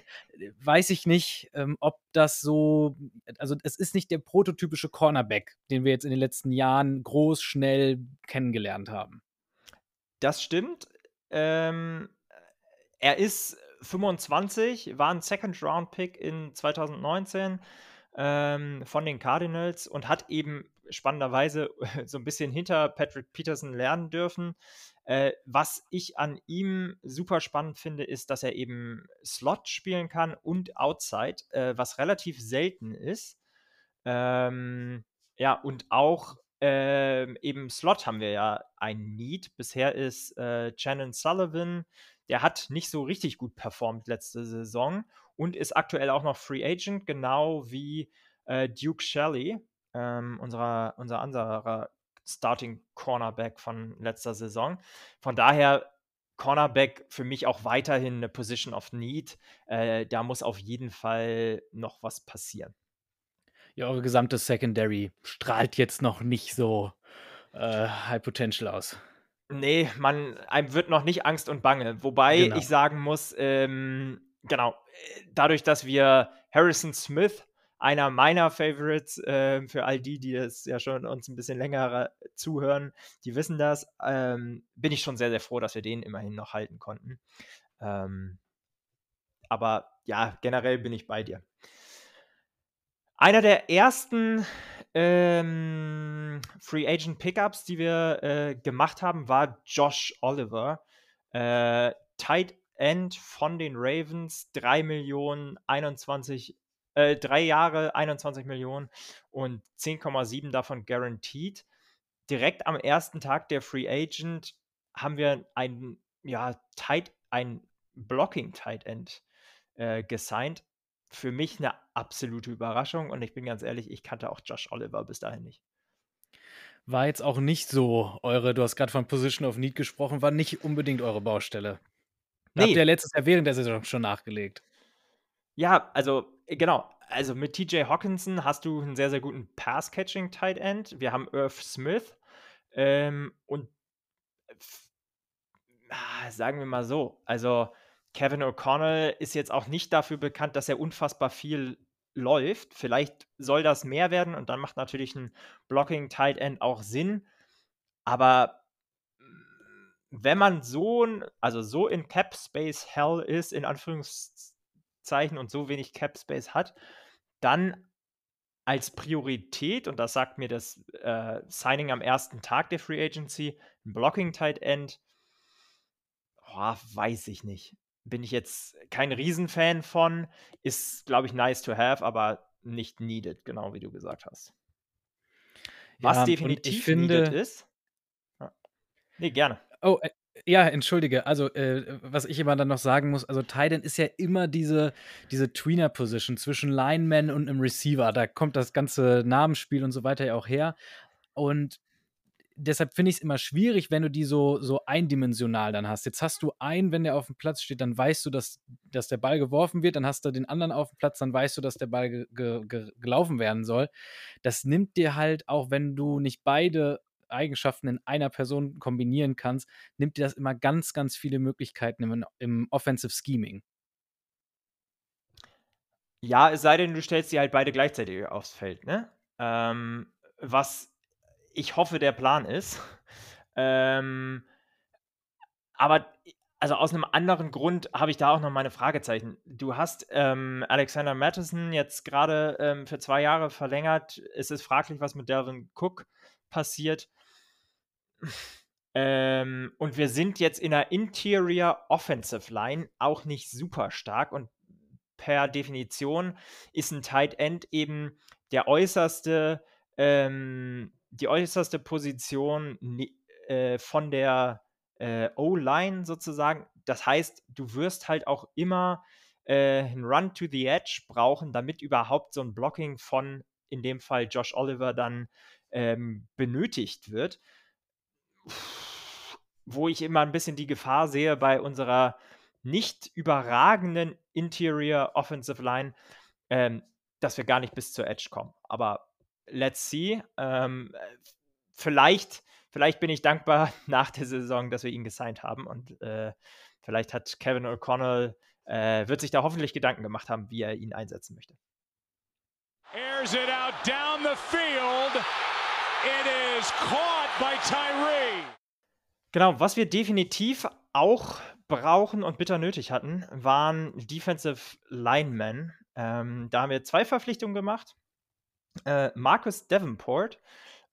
weiß ich nicht, ähm, ob das so, also es ist nicht der prototypische Cornerback, den wir jetzt in den letzten Jahren groß, schnell kennengelernt haben. Das stimmt. Ähm, er ist 25, war ein Second-Round-Pick in 2019 ähm, von den Cardinals und hat eben spannenderweise so ein bisschen hinter Patrick Peterson lernen dürfen. Äh, was ich an ihm super spannend finde, ist, dass er eben Slot spielen kann und Outside, äh, was relativ selten ist. Ähm, ja, und auch ähm, eben Slot haben wir ja ein Need. Bisher ist äh, Shannon Sullivan, der hat nicht so richtig gut performt letzte Saison und ist aktuell auch noch Free Agent, genau wie äh, Duke Shelley, ähm, unserer, unser anderer Starting Cornerback von letzter Saison. Von daher Cornerback für mich auch weiterhin eine Position of Need. Äh, da muss auf jeden Fall noch was passieren. Ja, eure gesamte Secondary strahlt jetzt noch nicht so äh, High Potential aus. Nee, man, einem wird noch nicht Angst und Bange. Wobei genau. ich sagen muss, ähm, genau, dadurch, dass wir Harrison Smith, einer meiner Favorites, äh, für all die, die es ja schon uns ein bisschen länger zuhören, die wissen das, ähm, bin ich schon sehr, sehr froh, dass wir den immerhin noch halten konnten. Ähm, aber ja, generell bin ich bei dir. Einer der ersten ähm, Free Agent Pickups, die wir äh, gemacht haben, war Josh Oliver. Äh, Tight End von den Ravens, 3 Millionen, 21, äh, 3 Jahre, 21 Millionen und 10,7 davon guaranteed. Direkt am ersten Tag der Free Agent haben wir ein, ja, Tight, ein Blocking Tight End äh, gesigned für mich eine absolute Überraschung und ich bin ganz ehrlich, ich kannte auch Josh Oliver bis dahin nicht. War jetzt auch nicht so eure, du hast gerade von Position of Need gesprochen, war nicht unbedingt eure Baustelle. Nee. Habt ihr letztes Jahr während der Saison schon nachgelegt. Ja, also äh, genau. Also mit TJ Hawkinson hast du einen sehr, sehr guten Pass-Catching-Tight End. Wir haben Irv Smith ähm, und äh, sagen wir mal so, also Kevin O'Connell ist jetzt auch nicht dafür bekannt, dass er unfassbar viel läuft. Vielleicht soll das mehr werden und dann macht natürlich ein Blocking Tight End auch Sinn. Aber mm, wenn man so, also so in Cap Space Hell ist, in Anführungszeichen, und so wenig Cap Space hat, dann als Priorität, und das sagt mir das äh, Signing am ersten Tag der Free Agency, ein Blocking Tight End, oh, weiß ich nicht bin ich jetzt kein Riesenfan von. Ist, glaube ich, nice to have, aber nicht needed, genau wie du gesagt hast. Was ja, definitiv finde, needed ist. Ja. Nee, gerne. Oh, äh, ja, entschuldige. Also, äh, was ich immer dann noch sagen muss, also Titan ist ja immer diese, diese Tweener-Position zwischen Lineman und einem Receiver. Da kommt das ganze Namensspiel und so weiter ja auch her. Und deshalb finde ich es immer schwierig, wenn du die so, so eindimensional dann hast. Jetzt hast du einen, wenn der auf dem Platz steht, dann weißt du, dass, dass der Ball geworfen wird, dann hast du den anderen auf dem Platz, dann weißt du, dass der Ball ge, ge, ge, gelaufen werden soll. Das nimmt dir halt, auch wenn du nicht beide Eigenschaften in einer Person kombinieren kannst, nimmt dir das immer ganz, ganz viele Möglichkeiten im, im Offensive Scheming. Ja, es sei denn, du stellst sie halt beide gleichzeitig aufs Feld, ne? Ähm, was ich hoffe, der Plan ist. Ähm, aber also aus einem anderen Grund habe ich da auch noch meine Fragezeichen. Du hast ähm, Alexander Madison jetzt gerade ähm, für zwei Jahre verlängert. Es ist fraglich, was mit Delvin Cook passiert. ähm, und wir sind jetzt in der Interior Offensive Line auch nicht super stark und per Definition ist ein Tight End eben der äußerste ähm, die äußerste Position äh, von der äh, O-Line sozusagen. Das heißt, du wirst halt auch immer äh, einen Run to the Edge brauchen, damit überhaupt so ein Blocking von, in dem Fall Josh Oliver, dann ähm, benötigt wird. Wo ich immer ein bisschen die Gefahr sehe bei unserer nicht überragenden Interior Offensive Line, ähm, dass wir gar nicht bis zur Edge kommen. Aber let's see. Ähm, vielleicht, vielleicht bin ich dankbar nach der Saison, dass wir ihn gesigned haben und äh, vielleicht hat Kevin O'Connell, äh, wird sich da hoffentlich Gedanken gemacht haben, wie er ihn einsetzen möchte. Airs it out down the field. It is caught by Tyree. Genau, was wir definitiv auch brauchen und bitter nötig hatten, waren Defensive Linemen. Ähm, da haben wir zwei Verpflichtungen gemacht äh, Marcus Davenport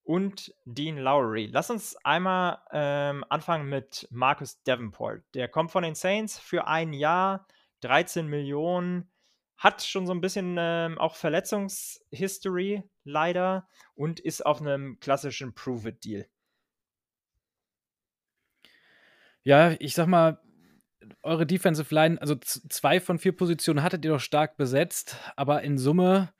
und Dean Lowry. Lass uns einmal ähm, anfangen mit Marcus Davenport. Der kommt von den Saints für ein Jahr, 13 Millionen, hat schon so ein bisschen ähm, auch Verletzungshistory leider und ist auf einem klassischen Prove-It-Deal. Ja, ich sag mal, eure Defensive Line, also zwei von vier Positionen hattet ihr doch stark besetzt, aber in Summe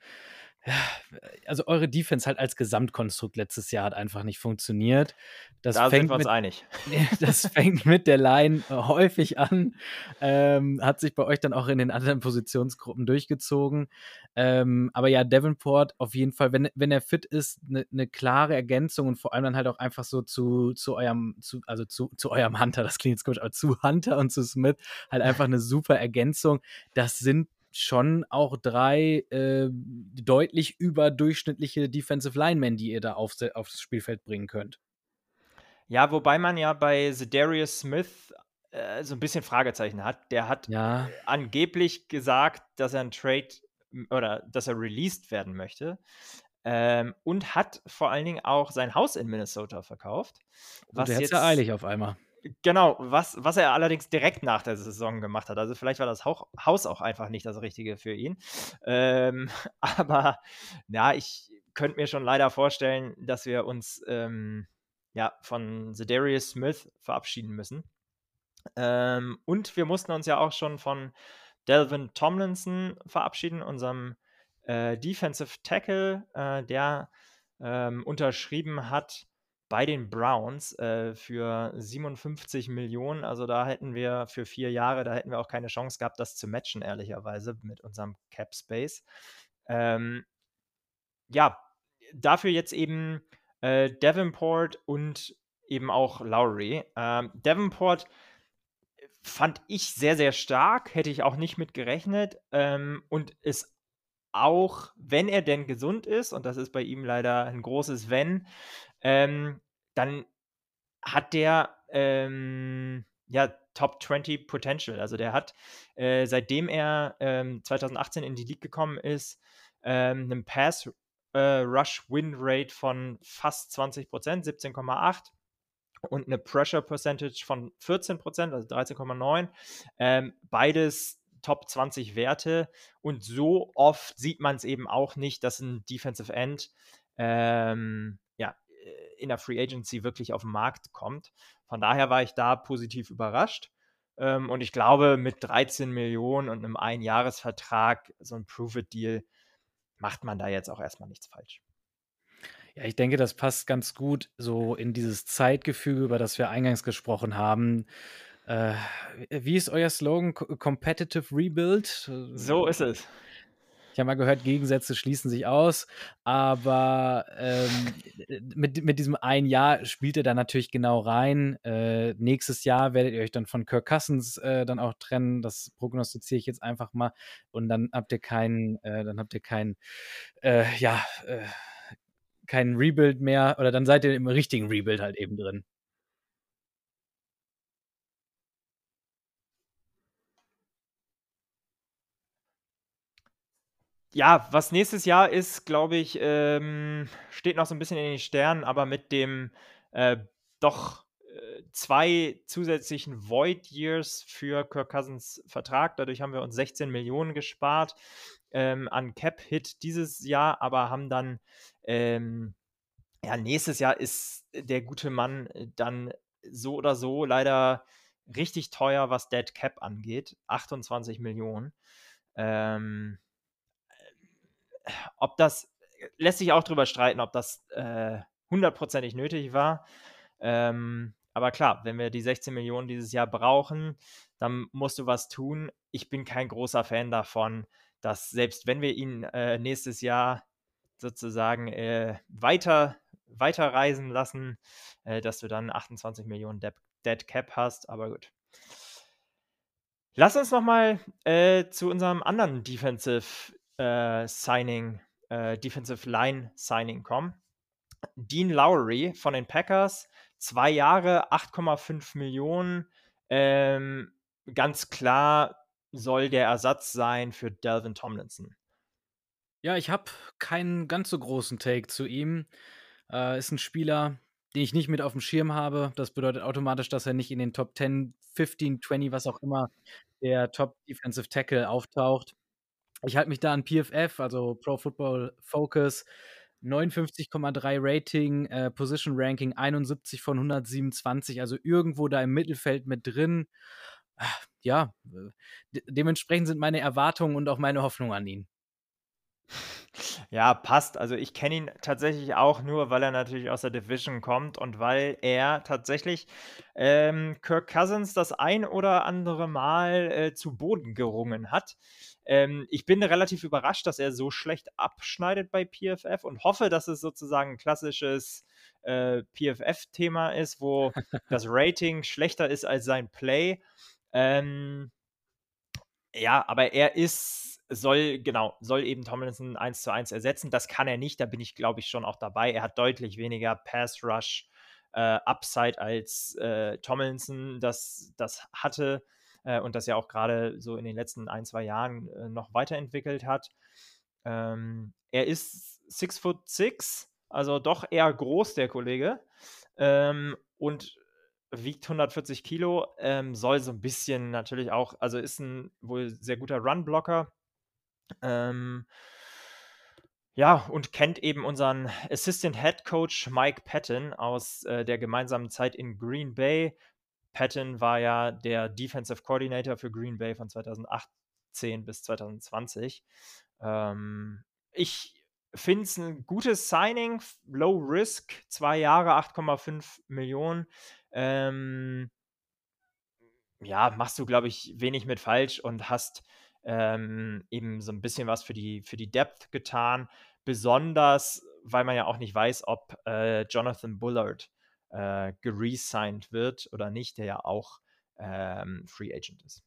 also eure Defense halt als Gesamtkonstrukt letztes Jahr hat einfach nicht funktioniert. Das da sind wir uns mit, einig. Das fängt mit der Line äh, häufig an, ähm, hat sich bei euch dann auch in den anderen Positionsgruppen durchgezogen. Ähm, aber ja, Davenport auf jeden Fall, wenn, wenn er fit ist, eine ne klare Ergänzung und vor allem dann halt auch einfach so zu, zu eurem, zu, also zu, zu eurem Hunter, das klingt jetzt komisch, aber zu Hunter und zu Smith halt einfach eine super Ergänzung. Das sind schon auch drei äh, deutlich überdurchschnittliche Defensive Linemen, die ihr da auf, aufs Spielfeld bringen könnt. Ja, wobei man ja bei Zedarius Smith äh, so ein bisschen Fragezeichen hat. Der hat ja. angeblich gesagt, dass er ein Trade oder dass er released werden möchte. Ähm, und hat vor allen Dingen auch sein Haus in Minnesota verkauft. Was der jetzt ja eilig auf einmal. Genau, was, was er allerdings direkt nach der Saison gemacht hat. Also vielleicht war das Haus auch einfach nicht das Richtige für ihn. Ähm, aber ja, ich könnte mir schon leider vorstellen, dass wir uns ähm, ja, von Zedarius Smith verabschieden müssen. Ähm, und wir mussten uns ja auch schon von Delvin Tomlinson verabschieden, unserem äh, Defensive Tackle, äh, der ähm, unterschrieben hat bei den Browns äh, für 57 Millionen. Also da hätten wir für vier Jahre, da hätten wir auch keine Chance gehabt, das zu matchen, ehrlicherweise, mit unserem Cap Space. Ähm, ja, dafür jetzt eben äh, Davenport und eben auch Lowry. Ähm, Davenport fand ich sehr, sehr stark, hätte ich auch nicht mit gerechnet ähm, und ist auch, wenn er denn gesund ist, und das ist bei ihm leider ein großes Wenn, ähm, dann hat der ähm, ja Top 20 Potential. Also der hat, äh, seitdem er ähm, 2018 in die League gekommen ist, ähm, einen Pass äh, Rush Win Rate von fast 20 Prozent, 17,8 und eine Pressure Percentage von 14 Prozent, also 13,9. Ähm, beides Top 20 Werte und so oft sieht man es eben auch nicht, dass ein Defensive End ähm, in der Free Agency wirklich auf den Markt kommt. Von daher war ich da positiv überrascht. Ähm, und ich glaube, mit 13 Millionen und einem Einjahresvertrag, so ein Prove-It-Deal, macht man da jetzt auch erstmal nichts falsch. Ja, ich denke, das passt ganz gut so in dieses Zeitgefüge, über das wir eingangs gesprochen haben. Äh, wie ist euer Slogan? Competitive Rebuild? So ist es. Ich habe mal gehört, Gegensätze schließen sich aus, aber ähm, mit, mit diesem ein Jahr spielt ihr da natürlich genau rein. Äh, nächstes Jahr werdet ihr euch dann von Kirk Cousins äh, dann auch trennen. Das prognostiziere ich jetzt einfach mal. Und dann habt ihr keinen, äh, dann habt ihr keinen, äh, ja, äh, keinen Rebuild mehr oder dann seid ihr im richtigen Rebuild halt eben drin. Ja, was nächstes Jahr ist, glaube ich, ähm, steht noch so ein bisschen in den Sternen, aber mit dem äh, doch äh, zwei zusätzlichen Void Years für Kirk Cousins Vertrag. Dadurch haben wir uns 16 Millionen gespart ähm, an Cap-Hit dieses Jahr, aber haben dann, ähm, ja, nächstes Jahr ist der gute Mann dann so oder so leider richtig teuer, was Dead Cap angeht. 28 Millionen. Ähm, ob das, lässt sich auch drüber streiten, ob das äh, hundertprozentig nötig war. Ähm, aber klar, wenn wir die 16 Millionen dieses Jahr brauchen, dann musst du was tun. Ich bin kein großer Fan davon, dass selbst wenn wir ihn äh, nächstes Jahr sozusagen äh, weiter, weiter reisen lassen, äh, dass du dann 28 Millionen De Dead Cap hast. Aber gut. Lass uns nochmal äh, zu unserem anderen Defensive äh, Signing, äh, Defensive Line Signing kommen. Dean Lowry von den Packers, zwei Jahre, 8,5 Millionen. Ähm, ganz klar soll der Ersatz sein für Delvin Tomlinson. Ja, ich habe keinen ganz so großen Take zu ihm. Äh, ist ein Spieler, den ich nicht mit auf dem Schirm habe. Das bedeutet automatisch, dass er nicht in den Top 10, 15, 20, was auch immer der Top Defensive Tackle auftaucht. Ich halte mich da an PFF, also Pro Football Focus. 59,3 Rating, äh, Position Ranking 71 von 127, also irgendwo da im Mittelfeld mit drin. Ah, ja, de dementsprechend sind meine Erwartungen und auch meine Hoffnungen an ihn. Ja, passt. Also ich kenne ihn tatsächlich auch nur, weil er natürlich aus der Division kommt und weil er tatsächlich ähm, Kirk Cousins das ein oder andere Mal äh, zu Boden gerungen hat. Ähm, ich bin relativ überrascht, dass er so schlecht abschneidet bei PFF und hoffe, dass es sozusagen ein klassisches äh, PFF-Thema ist, wo das Rating schlechter ist als sein Play. Ähm, ja, aber er ist, soll, genau, soll eben Tomlinson 1 zu 1 ersetzen. Das kann er nicht, da bin ich, glaube ich, schon auch dabei. Er hat deutlich weniger Pass-Rush äh, Upside als äh, Tomlinson das, das hatte äh, und das ja auch gerade so in den letzten ein, zwei Jahren äh, noch weiterentwickelt hat. Ähm, er ist 6 foot 6, also doch eher groß, der Kollege. Ähm, und wiegt 140 Kilo, ähm, soll so ein bisschen natürlich auch, also ist ein wohl sehr guter Run-Blocker. Ähm, ja, und kennt eben unseren Assistant Head Coach Mike Patton aus äh, der gemeinsamen Zeit in Green Bay. Patton war ja der Defensive Coordinator für Green Bay von 2018 bis 2020. Ähm, ich finde es ein gutes Signing, Low Risk, zwei Jahre, 8,5 Millionen. Ähm, ja, machst du, glaube ich, wenig mit falsch und hast ähm, eben so ein bisschen was für die, für die Depth getan. Besonders, weil man ja auch nicht weiß, ob äh, Jonathan Bullard äh, geresigned wird oder nicht, der ja auch ähm, Free Agent ist.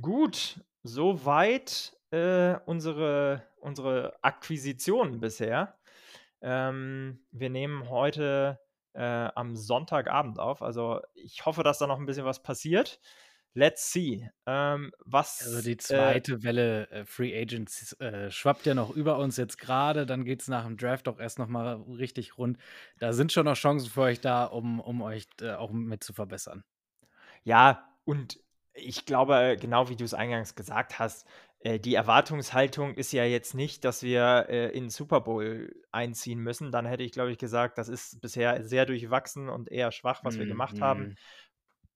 Gut, soweit äh, unsere, unsere Akquisitionen bisher. Ähm, wir nehmen heute äh, am Sonntagabend auf. Also ich hoffe, dass da noch ein bisschen was passiert. Let's see. Ähm, was, also die äh zweite äh, Welle äh, Free Agents äh, schwappt ja noch über uns jetzt gerade. Dann geht es nach dem Draft auch erst noch mal richtig rund. Da sind schon noch Chancen für euch da, um, um euch äh, auch mit zu verbessern. Ja, und ich glaube, genau wie du es eingangs gesagt hast, äh, die Erwartungshaltung ist ja jetzt nicht, dass wir äh, in Super Bowl einziehen müssen. Dann hätte ich, glaube ich, gesagt, das ist bisher sehr durchwachsen und eher schwach, was mm, wir gemacht mm. haben.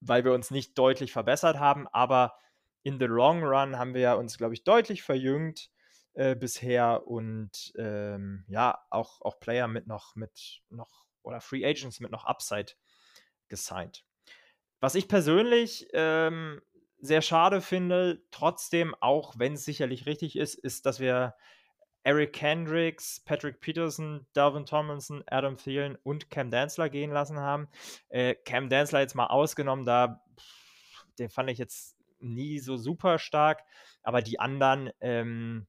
Weil wir uns nicht deutlich verbessert haben. Aber in the long run haben wir uns, glaube ich, deutlich verjüngt äh, bisher und ähm, ja, auch, auch Player mit noch, mit noch oder Free Agents mit noch Upside gesigned. Was ich persönlich ähm, sehr schade finde, trotzdem, auch wenn es sicherlich richtig ist, ist, dass wir Eric Kendricks, Patrick Peterson, Dalvin Tomlinson, Adam Thielen und Cam Danzler gehen lassen haben. Äh, Cam Danzler jetzt mal ausgenommen, da den fand ich jetzt nie so super stark, aber die anderen, ähm,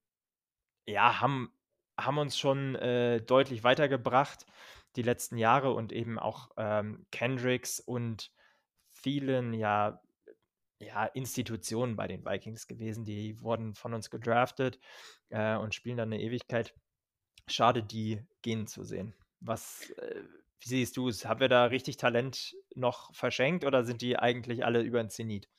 ja, haben, haben uns schon äh, deutlich weitergebracht die letzten Jahre und eben auch ähm, Kendricks und Thielen, ja, ja, Institutionen bei den Vikings gewesen. Die wurden von uns gedraftet äh, und spielen dann eine Ewigkeit. Schade, die gehen zu sehen. Was, äh, wie siehst du es? Haben wir da richtig Talent noch verschenkt oder sind die eigentlich alle über den Zenit?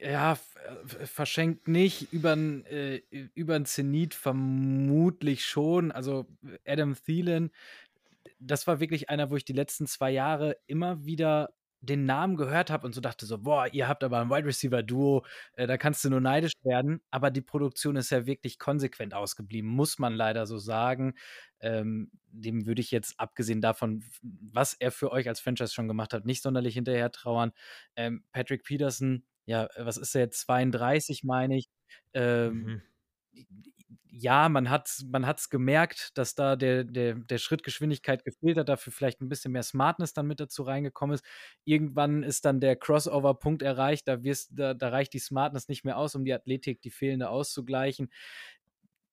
Ja, äh, verschenkt nicht, über äh, den Zenit vermutlich schon. Also Adam Thielen, das war wirklich einer, wo ich die letzten zwei Jahre immer wieder den Namen gehört habe und so dachte so, boah, ihr habt aber ein Wide Receiver Duo, äh, da kannst du nur neidisch werden. Aber die Produktion ist ja wirklich konsequent ausgeblieben, muss man leider so sagen. Ähm, dem würde ich jetzt, abgesehen davon, was er für euch als Franchise schon gemacht hat, nicht sonderlich hinterher trauern. Ähm, Patrick Peterson, ja, was ist er jetzt? 32, meine ich. Ähm, mhm ja, man hat man hat's gemerkt, dass da der der der Schritt Geschwindigkeit gefehlt hat, dafür vielleicht ein bisschen mehr Smartness dann mit dazu reingekommen ist. Irgendwann ist dann der Crossover-Punkt erreicht, da wirst da da reicht die Smartness nicht mehr aus, um die Athletik, die fehlende auszugleichen.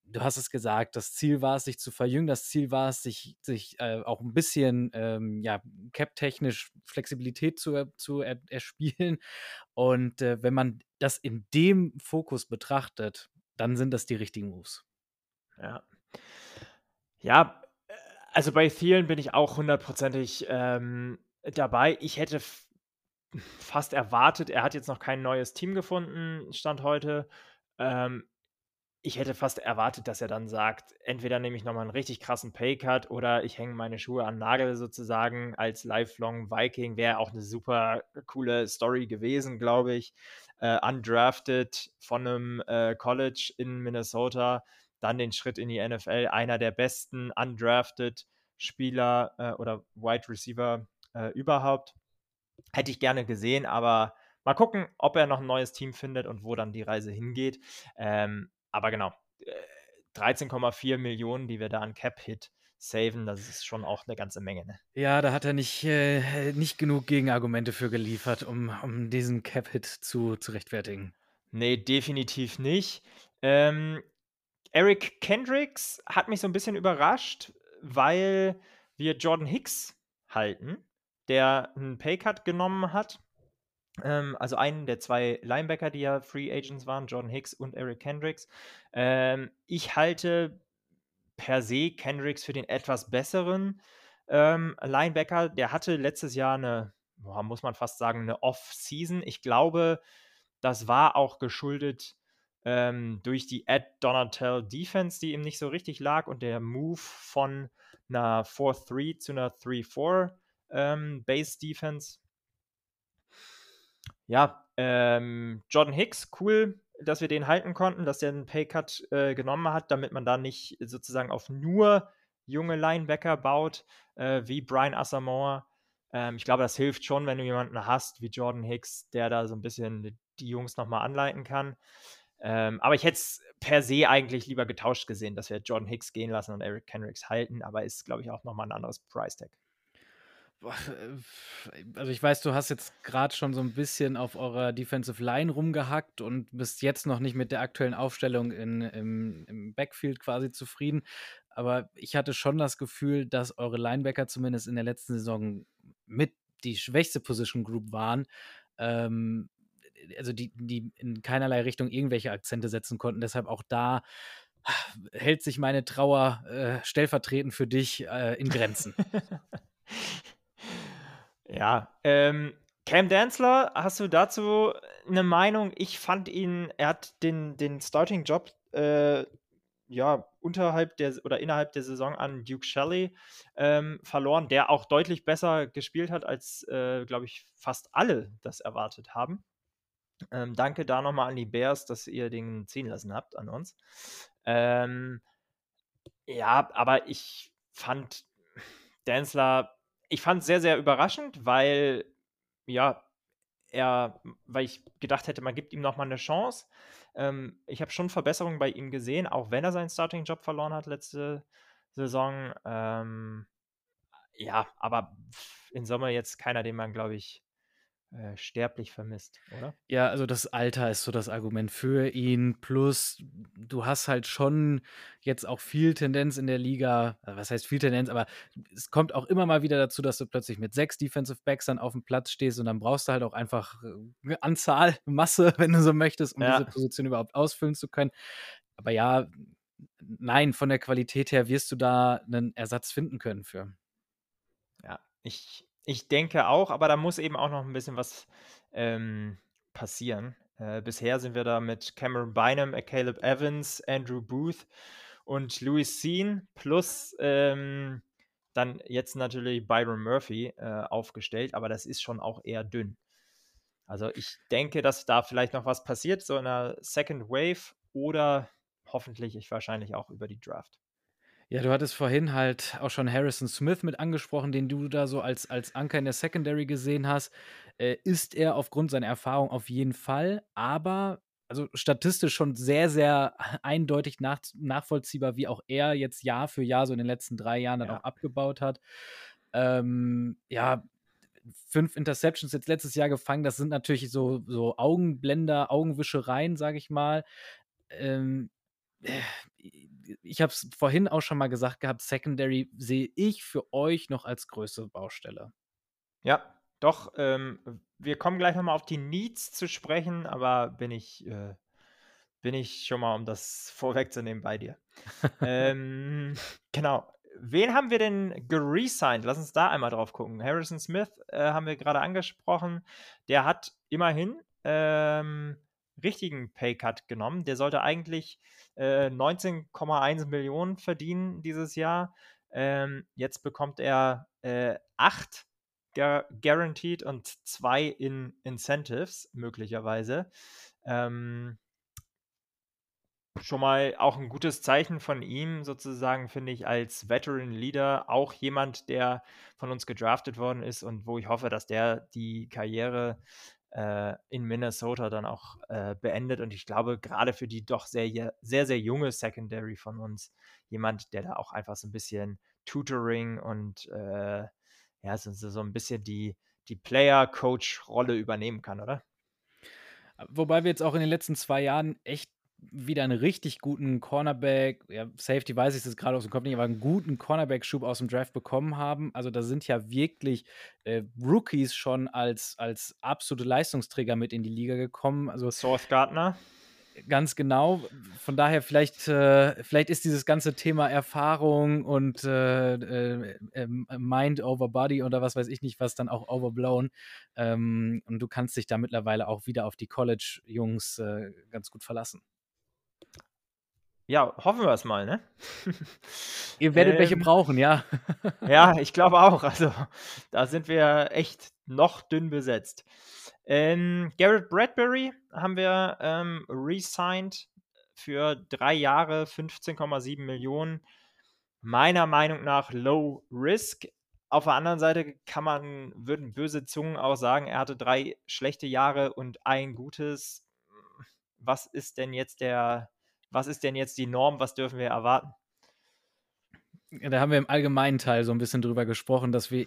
Du hast es gesagt, das Ziel war es, sich zu verjüngen, das Ziel war es, sich sich, äh, auch ein bisschen, ähm, ja, cap-technisch Flexibilität zu zu er erspielen. Und, äh, wenn man das in dem Fokus betrachtet, dann sind das die richtigen Moves. Ja. Ja, also bei vielen bin ich auch hundertprozentig ähm, dabei. Ich hätte fast erwartet, er hat jetzt noch kein neues Team gefunden, Stand heute. Ähm, ich hätte fast erwartet, dass er dann sagt, entweder nehme ich nochmal einen richtig krassen Paycut oder ich hänge meine Schuhe an Nagel sozusagen als Lifelong Viking. Wäre auch eine super coole Story gewesen, glaube ich. Äh, undrafted von einem äh, College in Minnesota, dann den Schritt in die NFL, einer der besten undrafted Spieler äh, oder Wide Receiver äh, überhaupt. Hätte ich gerne gesehen, aber mal gucken, ob er noch ein neues Team findet und wo dann die Reise hingeht. Ähm, aber genau, 13,4 äh, Millionen, die wir da an Cap-Hit saven, das ist schon auch eine ganze Menge. Ne? Ja, da hat er nicht, äh, nicht genug Gegenargumente für geliefert, um, um diesen Cap-Hit zu, zu rechtfertigen. Nee, definitiv nicht. Ähm, Eric Kendricks hat mich so ein bisschen überrascht, weil wir Jordan Hicks halten, der einen Paycut genommen hat ähm, also einen der zwei Linebacker, die ja Free Agents waren, Jordan Hicks und Eric Kendricks. Ähm, ich halte per se Kendricks für den etwas besseren ähm, Linebacker. Der hatte letztes Jahr eine, muss man fast sagen, eine Off-Season. Ich glaube, das war auch geschuldet ähm, durch die Ed Donatel Defense, die ihm nicht so richtig lag und der Move von einer 4-3 zu einer 3-4 ähm, Base Defense ja, ähm, Jordan Hicks, cool, dass wir den halten konnten, dass der einen Paycut äh, genommen hat, damit man da nicht sozusagen auf nur junge Linebacker baut, äh, wie Brian Asamoah. Ähm, ich glaube, das hilft schon, wenn du jemanden hast wie Jordan Hicks, der da so ein bisschen die Jungs nochmal anleiten kann. Ähm, aber ich hätte es per se eigentlich lieber getauscht gesehen, dass wir Jordan Hicks gehen lassen und Eric Kendricks halten, aber ist, glaube ich, auch nochmal ein anderes Price-Tag. Äh, also ich weiß, du hast jetzt gerade schon so ein bisschen auf eurer Defensive Line rumgehackt und bist jetzt noch nicht mit der aktuellen Aufstellung in, im, im Backfield quasi zufrieden. Aber ich hatte schon das Gefühl, dass eure Linebacker zumindest in der letzten Saison mit die schwächste Position Group waren. Ähm, also die, die in keinerlei Richtung irgendwelche Akzente setzen konnten. Deshalb auch da hält sich meine Trauer äh, stellvertretend für dich äh, in Grenzen. Ja, ähm, Cam Danzler, hast du dazu eine Meinung? Ich fand ihn, er hat den, den Starting-Job äh, ja, unterhalb der oder innerhalb der Saison an Duke Shelley ähm, verloren, der auch deutlich besser gespielt hat, als, äh, glaube ich, fast alle das erwartet haben. Ähm, danke da nochmal an die Bears, dass ihr den ziehen lassen habt an uns. Ähm, ja, aber ich fand Danzler ich fand es sehr, sehr überraschend, weil, ja, er, weil ich gedacht hätte, man gibt ihm nochmal eine Chance. Ähm, ich habe schon Verbesserungen bei ihm gesehen, auch wenn er seinen Starting-Job verloren hat letzte Saison. Ähm, ja, aber in Sommer jetzt keiner, den man, glaube ich, äh, sterblich vermisst, oder? Ja, also das Alter ist so das Argument für ihn. Plus, du hast halt schon jetzt auch viel Tendenz in der Liga. Äh, was heißt viel Tendenz? Aber es kommt auch immer mal wieder dazu, dass du plötzlich mit sechs Defensive Backs dann auf dem Platz stehst und dann brauchst du halt auch einfach äh, Anzahl, Masse, wenn du so möchtest, um ja. diese Position überhaupt ausfüllen zu können. Aber ja, nein, von der Qualität her wirst du da einen Ersatz finden können für. Ja, ich ich denke auch, aber da muss eben auch noch ein bisschen was ähm, passieren. Äh, bisher sind wir da mit Cameron Bynum, äh, Caleb Evans, Andrew Booth und Louis Sean plus ähm, dann jetzt natürlich Byron Murphy äh, aufgestellt, aber das ist schon auch eher dünn. Also ich denke, dass da vielleicht noch was passiert, so in einer Second Wave oder hoffentlich ich wahrscheinlich auch über die Draft. Ja, du hattest vorhin halt auch schon Harrison Smith mit angesprochen, den du da so als, als Anker in der Secondary gesehen hast. Äh, ist er aufgrund seiner Erfahrung auf jeden Fall, aber also statistisch schon sehr, sehr eindeutig nach, nachvollziehbar, wie auch er jetzt Jahr für Jahr so in den letzten drei Jahren dann ja. auch abgebaut hat. Ähm, ja, fünf Interceptions jetzt letztes Jahr gefangen, das sind natürlich so, so Augenblender, Augenwischereien, sage ich mal. Ähm, äh, ich habe es vorhin auch schon mal gesagt gehabt, Secondary sehe ich für euch noch als größte Baustelle. Ja, doch. Ähm, wir kommen gleich nochmal auf die Needs zu sprechen, aber bin ich, äh, bin ich schon mal, um das vorwegzunehmen, bei dir. ähm, genau. Wen haben wir denn geresigned? Lass uns da einmal drauf gucken. Harrison Smith äh, haben wir gerade angesprochen. Der hat immerhin ähm, richtigen Paycut genommen. Der sollte eigentlich äh, 19,1 Millionen verdienen dieses Jahr. Ähm, jetzt bekommt er äh, 8 guaranteed und 2 in Incentives möglicherweise. Ähm, schon mal auch ein gutes Zeichen von ihm, sozusagen, finde ich, als Veteran Leader. Auch jemand, der von uns gedraftet worden ist und wo ich hoffe, dass der die Karriere in Minnesota dann auch äh, beendet. Und ich glaube, gerade für die doch sehr, sehr, sehr junge Secondary von uns, jemand, der da auch einfach so ein bisschen Tutoring und äh, ja, so, so ein bisschen die, die Player-Coach-Rolle übernehmen kann, oder? Wobei wir jetzt auch in den letzten zwei Jahren echt wieder einen richtig guten Cornerback, ja, Safety weiß ich es gerade aus dem Kopf nicht, aber einen guten Cornerback-Schub aus dem Draft bekommen haben. Also da sind ja wirklich äh, Rookies schon als, als absolute Leistungsträger mit in die Liga gekommen. Also Source Gardner. Ganz genau. Von daher, vielleicht, äh, vielleicht ist dieses ganze Thema Erfahrung und äh, äh, ähm, Mind over Body oder was weiß ich nicht, was dann auch overblown. Ähm, und du kannst dich da mittlerweile auch wieder auf die College-Jungs äh, ganz gut verlassen. Ja, hoffen wir es mal, ne? Ihr werdet ähm, welche brauchen, ja. ja, ich glaube auch. Also, da sind wir echt noch dünn besetzt. Ähm, Garrett Bradbury haben wir ähm, re-signed für drei Jahre 15,7 Millionen. Meiner Meinung nach low risk. Auf der anderen Seite kann man, würden böse Zungen auch sagen, er hatte drei schlechte Jahre und ein gutes. Was ist denn jetzt der was ist denn jetzt die Norm, was dürfen wir erwarten? Da haben wir im allgemeinen Teil so ein bisschen drüber gesprochen, dass wir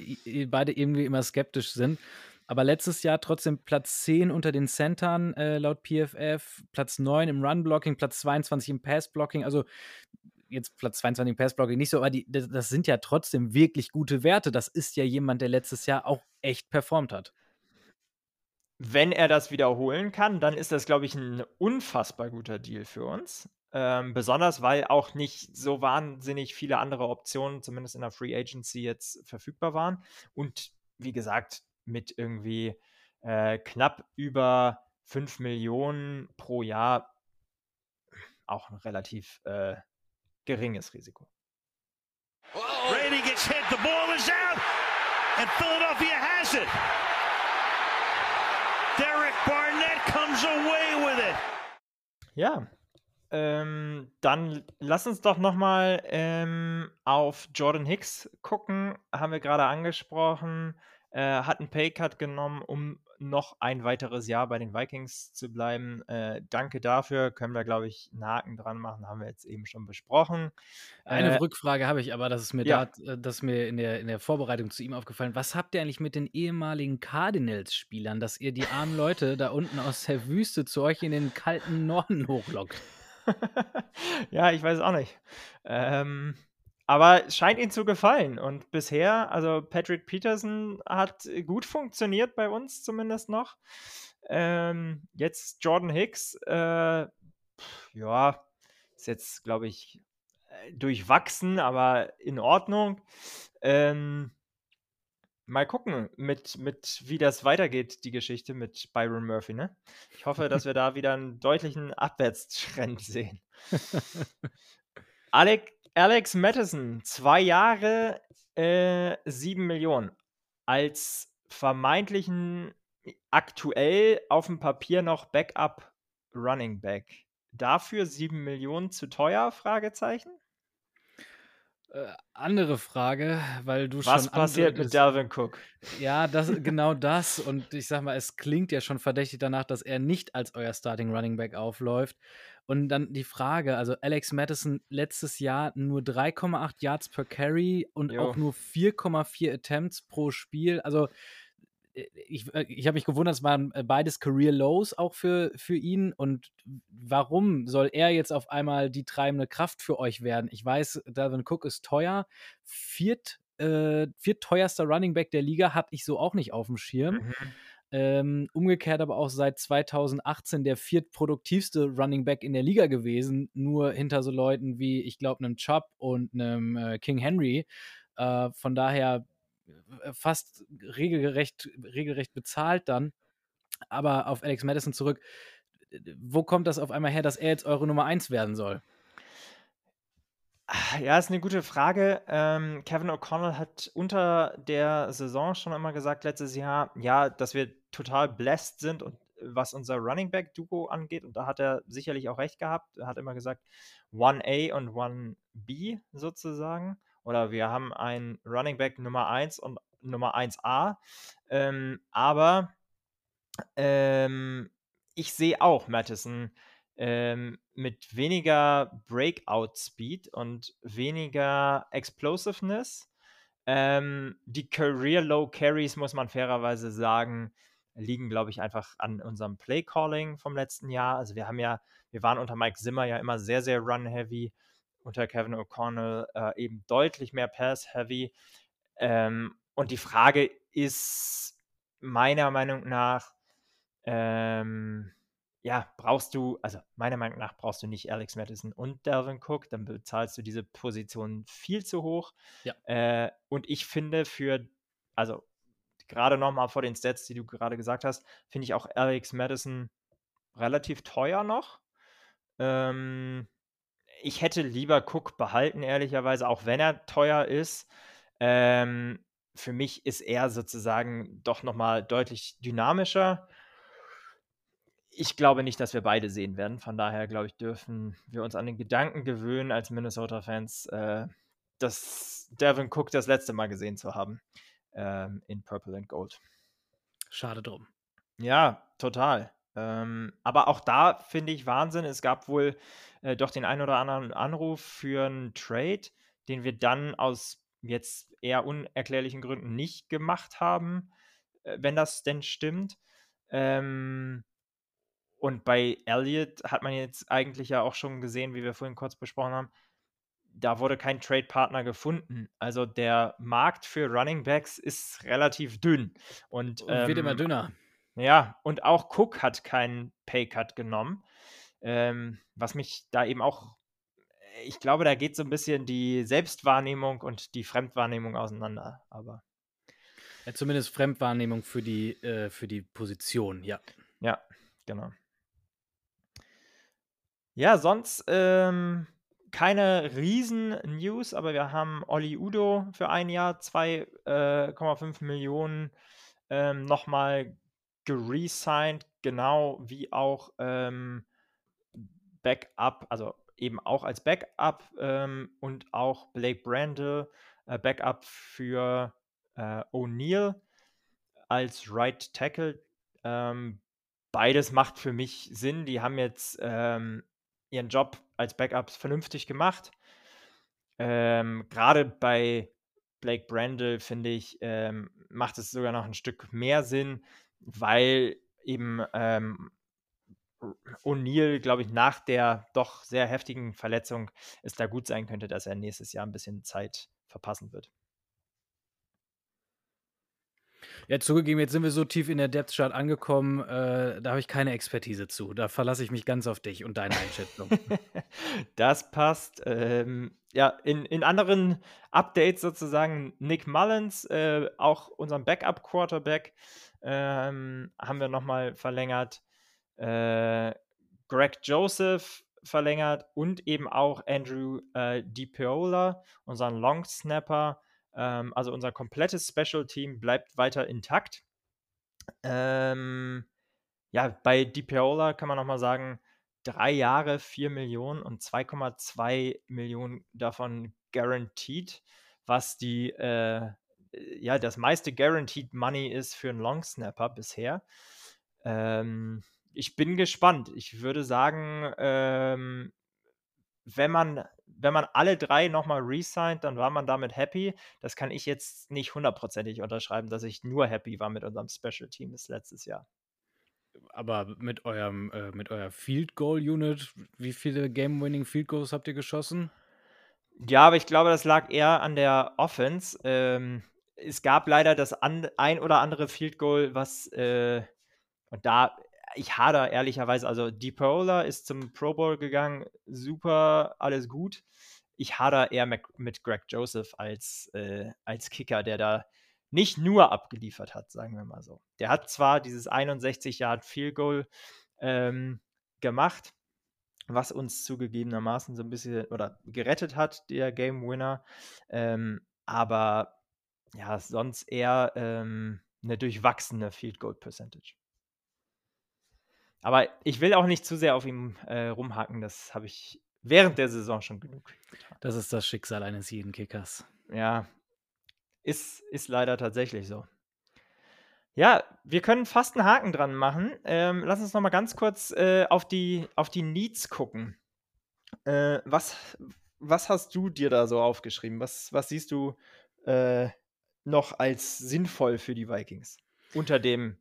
beide irgendwie immer skeptisch sind. Aber letztes Jahr trotzdem Platz 10 unter den Centern äh, laut PFF, Platz 9 im Run-Blocking, Platz 22 im Pass-Blocking. Also jetzt Platz 22 im Pass-Blocking nicht so, aber die, das sind ja trotzdem wirklich gute Werte. Das ist ja jemand, der letztes Jahr auch echt performt hat. Wenn er das wiederholen kann, dann ist das, glaube ich, ein unfassbar guter Deal für uns. Ähm, besonders, weil auch nicht so wahnsinnig viele andere Optionen, zumindest in der Free Agency, jetzt verfügbar waren. Und wie gesagt, mit irgendwie äh, knapp über 5 Millionen pro Jahr auch ein relativ äh, geringes Risiko. Brady gets hit, the ball is out, and Philadelphia has it. Comes away with it. Ja, ähm, dann lass uns doch nochmal ähm, auf Jordan Hicks gucken. Haben wir gerade angesprochen. Äh, hat einen Paycut genommen, um noch ein weiteres Jahr bei den Vikings zu bleiben. Äh, danke dafür. Können wir, glaube ich, einen Haken dran machen. Haben wir jetzt eben schon besprochen. Eine äh, Rückfrage habe ich aber, das ist mir, ja. da, äh, das mir in, der, in der Vorbereitung zu ihm aufgefallen. Was habt ihr eigentlich mit den ehemaligen Cardinals-Spielern, dass ihr die armen Leute da unten aus der Wüste zu euch in den kalten Norden hochlockt? ja, ich weiß auch nicht. Ähm, aber es scheint ihm zu gefallen. Und bisher, also Patrick Peterson hat gut funktioniert bei uns zumindest noch. Ähm, jetzt Jordan Hicks, äh, ja, ist jetzt, glaube ich, äh, durchwachsen, aber in Ordnung. Ähm, mal gucken, mit, mit wie das weitergeht, die Geschichte mit Byron Murphy. Ne? Ich hoffe, dass wir da wieder einen deutlichen Abwärtstrend sehen. Alec, Alex Madison, zwei Jahre, äh, sieben Millionen. Als vermeintlichen, aktuell auf dem Papier noch Backup Running Back. Dafür sieben Millionen zu teuer? Fragezeichen. Äh, andere Frage, weil du Was schon. Was passiert mit Dalvin Cook? Ja, das, genau das. Und ich sag mal, es klingt ja schon verdächtig danach, dass er nicht als euer Starting Running Back aufläuft. Und dann die Frage, also Alex Madison letztes Jahr nur 3,8 Yards per Carry und jo. auch nur 4,4 Attempts pro Spiel. Also äh, ich, äh, ich habe mich gewundert, es waren äh, beides Career Lows auch für, für ihn. Und warum soll er jetzt auf einmal die treibende Kraft für euch werden? Ich weiß, Dalvin Cook ist teuer. Viert, äh, viertteuerster Running Back der Liga habe ich so auch nicht auf dem Schirm. Mhm. Ähm, umgekehrt aber auch seit 2018 der viertproduktivste Running Back in der Liga gewesen, nur hinter so Leuten wie, ich glaube, einem Chubb und einem äh, King Henry. Äh, von daher äh, fast regelrecht, regelrecht bezahlt dann. Aber auf Alex Madison zurück. wo kommt das auf einmal her, dass er jetzt eure Nummer 1 werden soll? Ah, ja, ist eine gute Frage. Ähm, Kevin O'Connell hat unter der Saison schon immer gesagt, letztes Jahr, ja, dass wir total blessed sind und was unser Running Back Duo angeht. Und da hat er sicherlich auch recht gehabt. Er hat immer gesagt, 1A und 1B sozusagen. Oder wir haben ein Running Back Nummer 1 und Nummer 1A. Ähm, aber ähm, ich sehe auch Madison ähm, mit weniger Breakout-Speed und weniger Explosiveness. Ähm, die Career Low Carries, muss man fairerweise sagen, liegen, glaube ich, einfach an unserem Play-Calling vom letzten Jahr. Also wir haben ja, wir waren unter Mike Zimmer ja immer sehr, sehr run-heavy, unter Kevin O'Connell äh, eben deutlich mehr Pass-heavy. Ähm, und die Frage ist meiner Meinung nach, ähm, ja, brauchst du, also meiner Meinung nach brauchst du nicht Alex Madison und Delvin Cook, dann bezahlst du diese Position viel zu hoch. Ja. Äh, und ich finde für, also gerade nochmal vor den Stats, die du gerade gesagt hast, finde ich auch Alex Madison relativ teuer noch. Ähm, ich hätte lieber Cook behalten, ehrlicherweise, auch wenn er teuer ist. Ähm, für mich ist er sozusagen doch nochmal deutlich dynamischer. Ich glaube nicht, dass wir beide sehen werden. Von daher, glaube ich, dürfen wir uns an den Gedanken gewöhnen, als Minnesota-Fans, äh, dass Devin Cook das letzte Mal gesehen zu haben ähm, in Purple and Gold. Schade drum. Ja, total. Ähm, aber auch da finde ich Wahnsinn. Es gab wohl äh, doch den einen oder anderen Anruf für einen Trade, den wir dann aus jetzt eher unerklärlichen Gründen nicht gemacht haben, äh, wenn das denn stimmt. Ähm, und bei Elliott hat man jetzt eigentlich ja auch schon gesehen, wie wir vorhin kurz besprochen haben, da wurde kein Trade-Partner gefunden. Also der Markt für Running Backs ist relativ dünn. Und, und wird ähm, immer dünner. Ja, und auch Cook hat keinen Paycut genommen. Ähm, was mich da eben auch, ich glaube, da geht so ein bisschen die Selbstwahrnehmung und die Fremdwahrnehmung auseinander. Aber. Ja, zumindest Fremdwahrnehmung für die, äh, für die Position, ja. Ja, genau. Ja, sonst ähm, keine Riesen-News, aber wir haben Olli Udo für ein Jahr 2,5 äh, Millionen ähm, nochmal geresigned, genau wie auch ähm, Backup, also eben auch als Backup ähm, und auch Blake Brandel, äh, Backup für äh, O'Neill als Right Tackle. Ähm, beides macht für mich Sinn. Die haben jetzt ähm, ihren Job als Backups vernünftig gemacht. Ähm, Gerade bei Blake Brandel, finde ich, ähm, macht es sogar noch ein Stück mehr Sinn, weil eben ähm, O'Neill, glaube ich, nach der doch sehr heftigen Verletzung es da gut sein könnte, dass er nächstes Jahr ein bisschen Zeit verpassen wird. Ja, zugegeben, jetzt sind wir so tief in der Depth Chart angekommen, äh, da habe ich keine Expertise zu. Da verlasse ich mich ganz auf dich und deine Einschätzung. das passt. Ähm, ja, in, in anderen Updates sozusagen Nick Mullins, äh, auch unseren Backup-Quarterback, ähm, haben wir nochmal verlängert. Äh, Greg Joseph verlängert und eben auch Andrew äh, DiPiola, unseren Long Snapper, ähm, also unser komplettes Special Team bleibt weiter intakt. Ähm, ja, bei DiPiola kann man nochmal sagen, drei Jahre, 4 Millionen und 2,2 Millionen davon guaranteed, was die, äh, ja, das meiste Guaranteed Money ist für einen Long Snapper bisher. Ähm, ich bin gespannt. Ich würde sagen, ähm, wenn man wenn man alle drei nochmal resigned, dann war man damit happy. Das kann ich jetzt nicht hundertprozentig unterschreiben, dass ich nur happy war mit unserem Special Team das letztes Jahr. Aber mit eurem, äh, mit eurer Field Goal Unit, wie viele Game-Winning Field Goals habt ihr geschossen? Ja, aber ich glaube, das lag eher an der Offense. Ähm, es gab leider das an, ein oder andere Field Goal, was äh, und da ich hader ehrlicherweise, also Deep Roller ist zum Pro Bowl gegangen, super, alles gut. Ich hader eher mit Greg Joseph als, äh, als Kicker, der da nicht nur abgeliefert hat, sagen wir mal so. Der hat zwar dieses 61 Yard Field Goal ähm, gemacht, was uns zugegebenermaßen so ein bisschen oder gerettet hat, der Game Winner. Ähm, aber ja, sonst eher ähm, eine durchwachsene Field Goal Percentage. Aber ich will auch nicht zu sehr auf ihm äh, rumhaken, das habe ich während der Saison schon genug getan. Das ist das Schicksal eines jeden Kickers. Ja, ist, ist leider tatsächlich so. Ja, wir können fast einen Haken dran machen. Ähm, lass uns noch mal ganz kurz äh, auf, die, auf die Needs gucken. Äh, was, was hast du dir da so aufgeschrieben? Was, was siehst du äh, noch als sinnvoll für die Vikings unter dem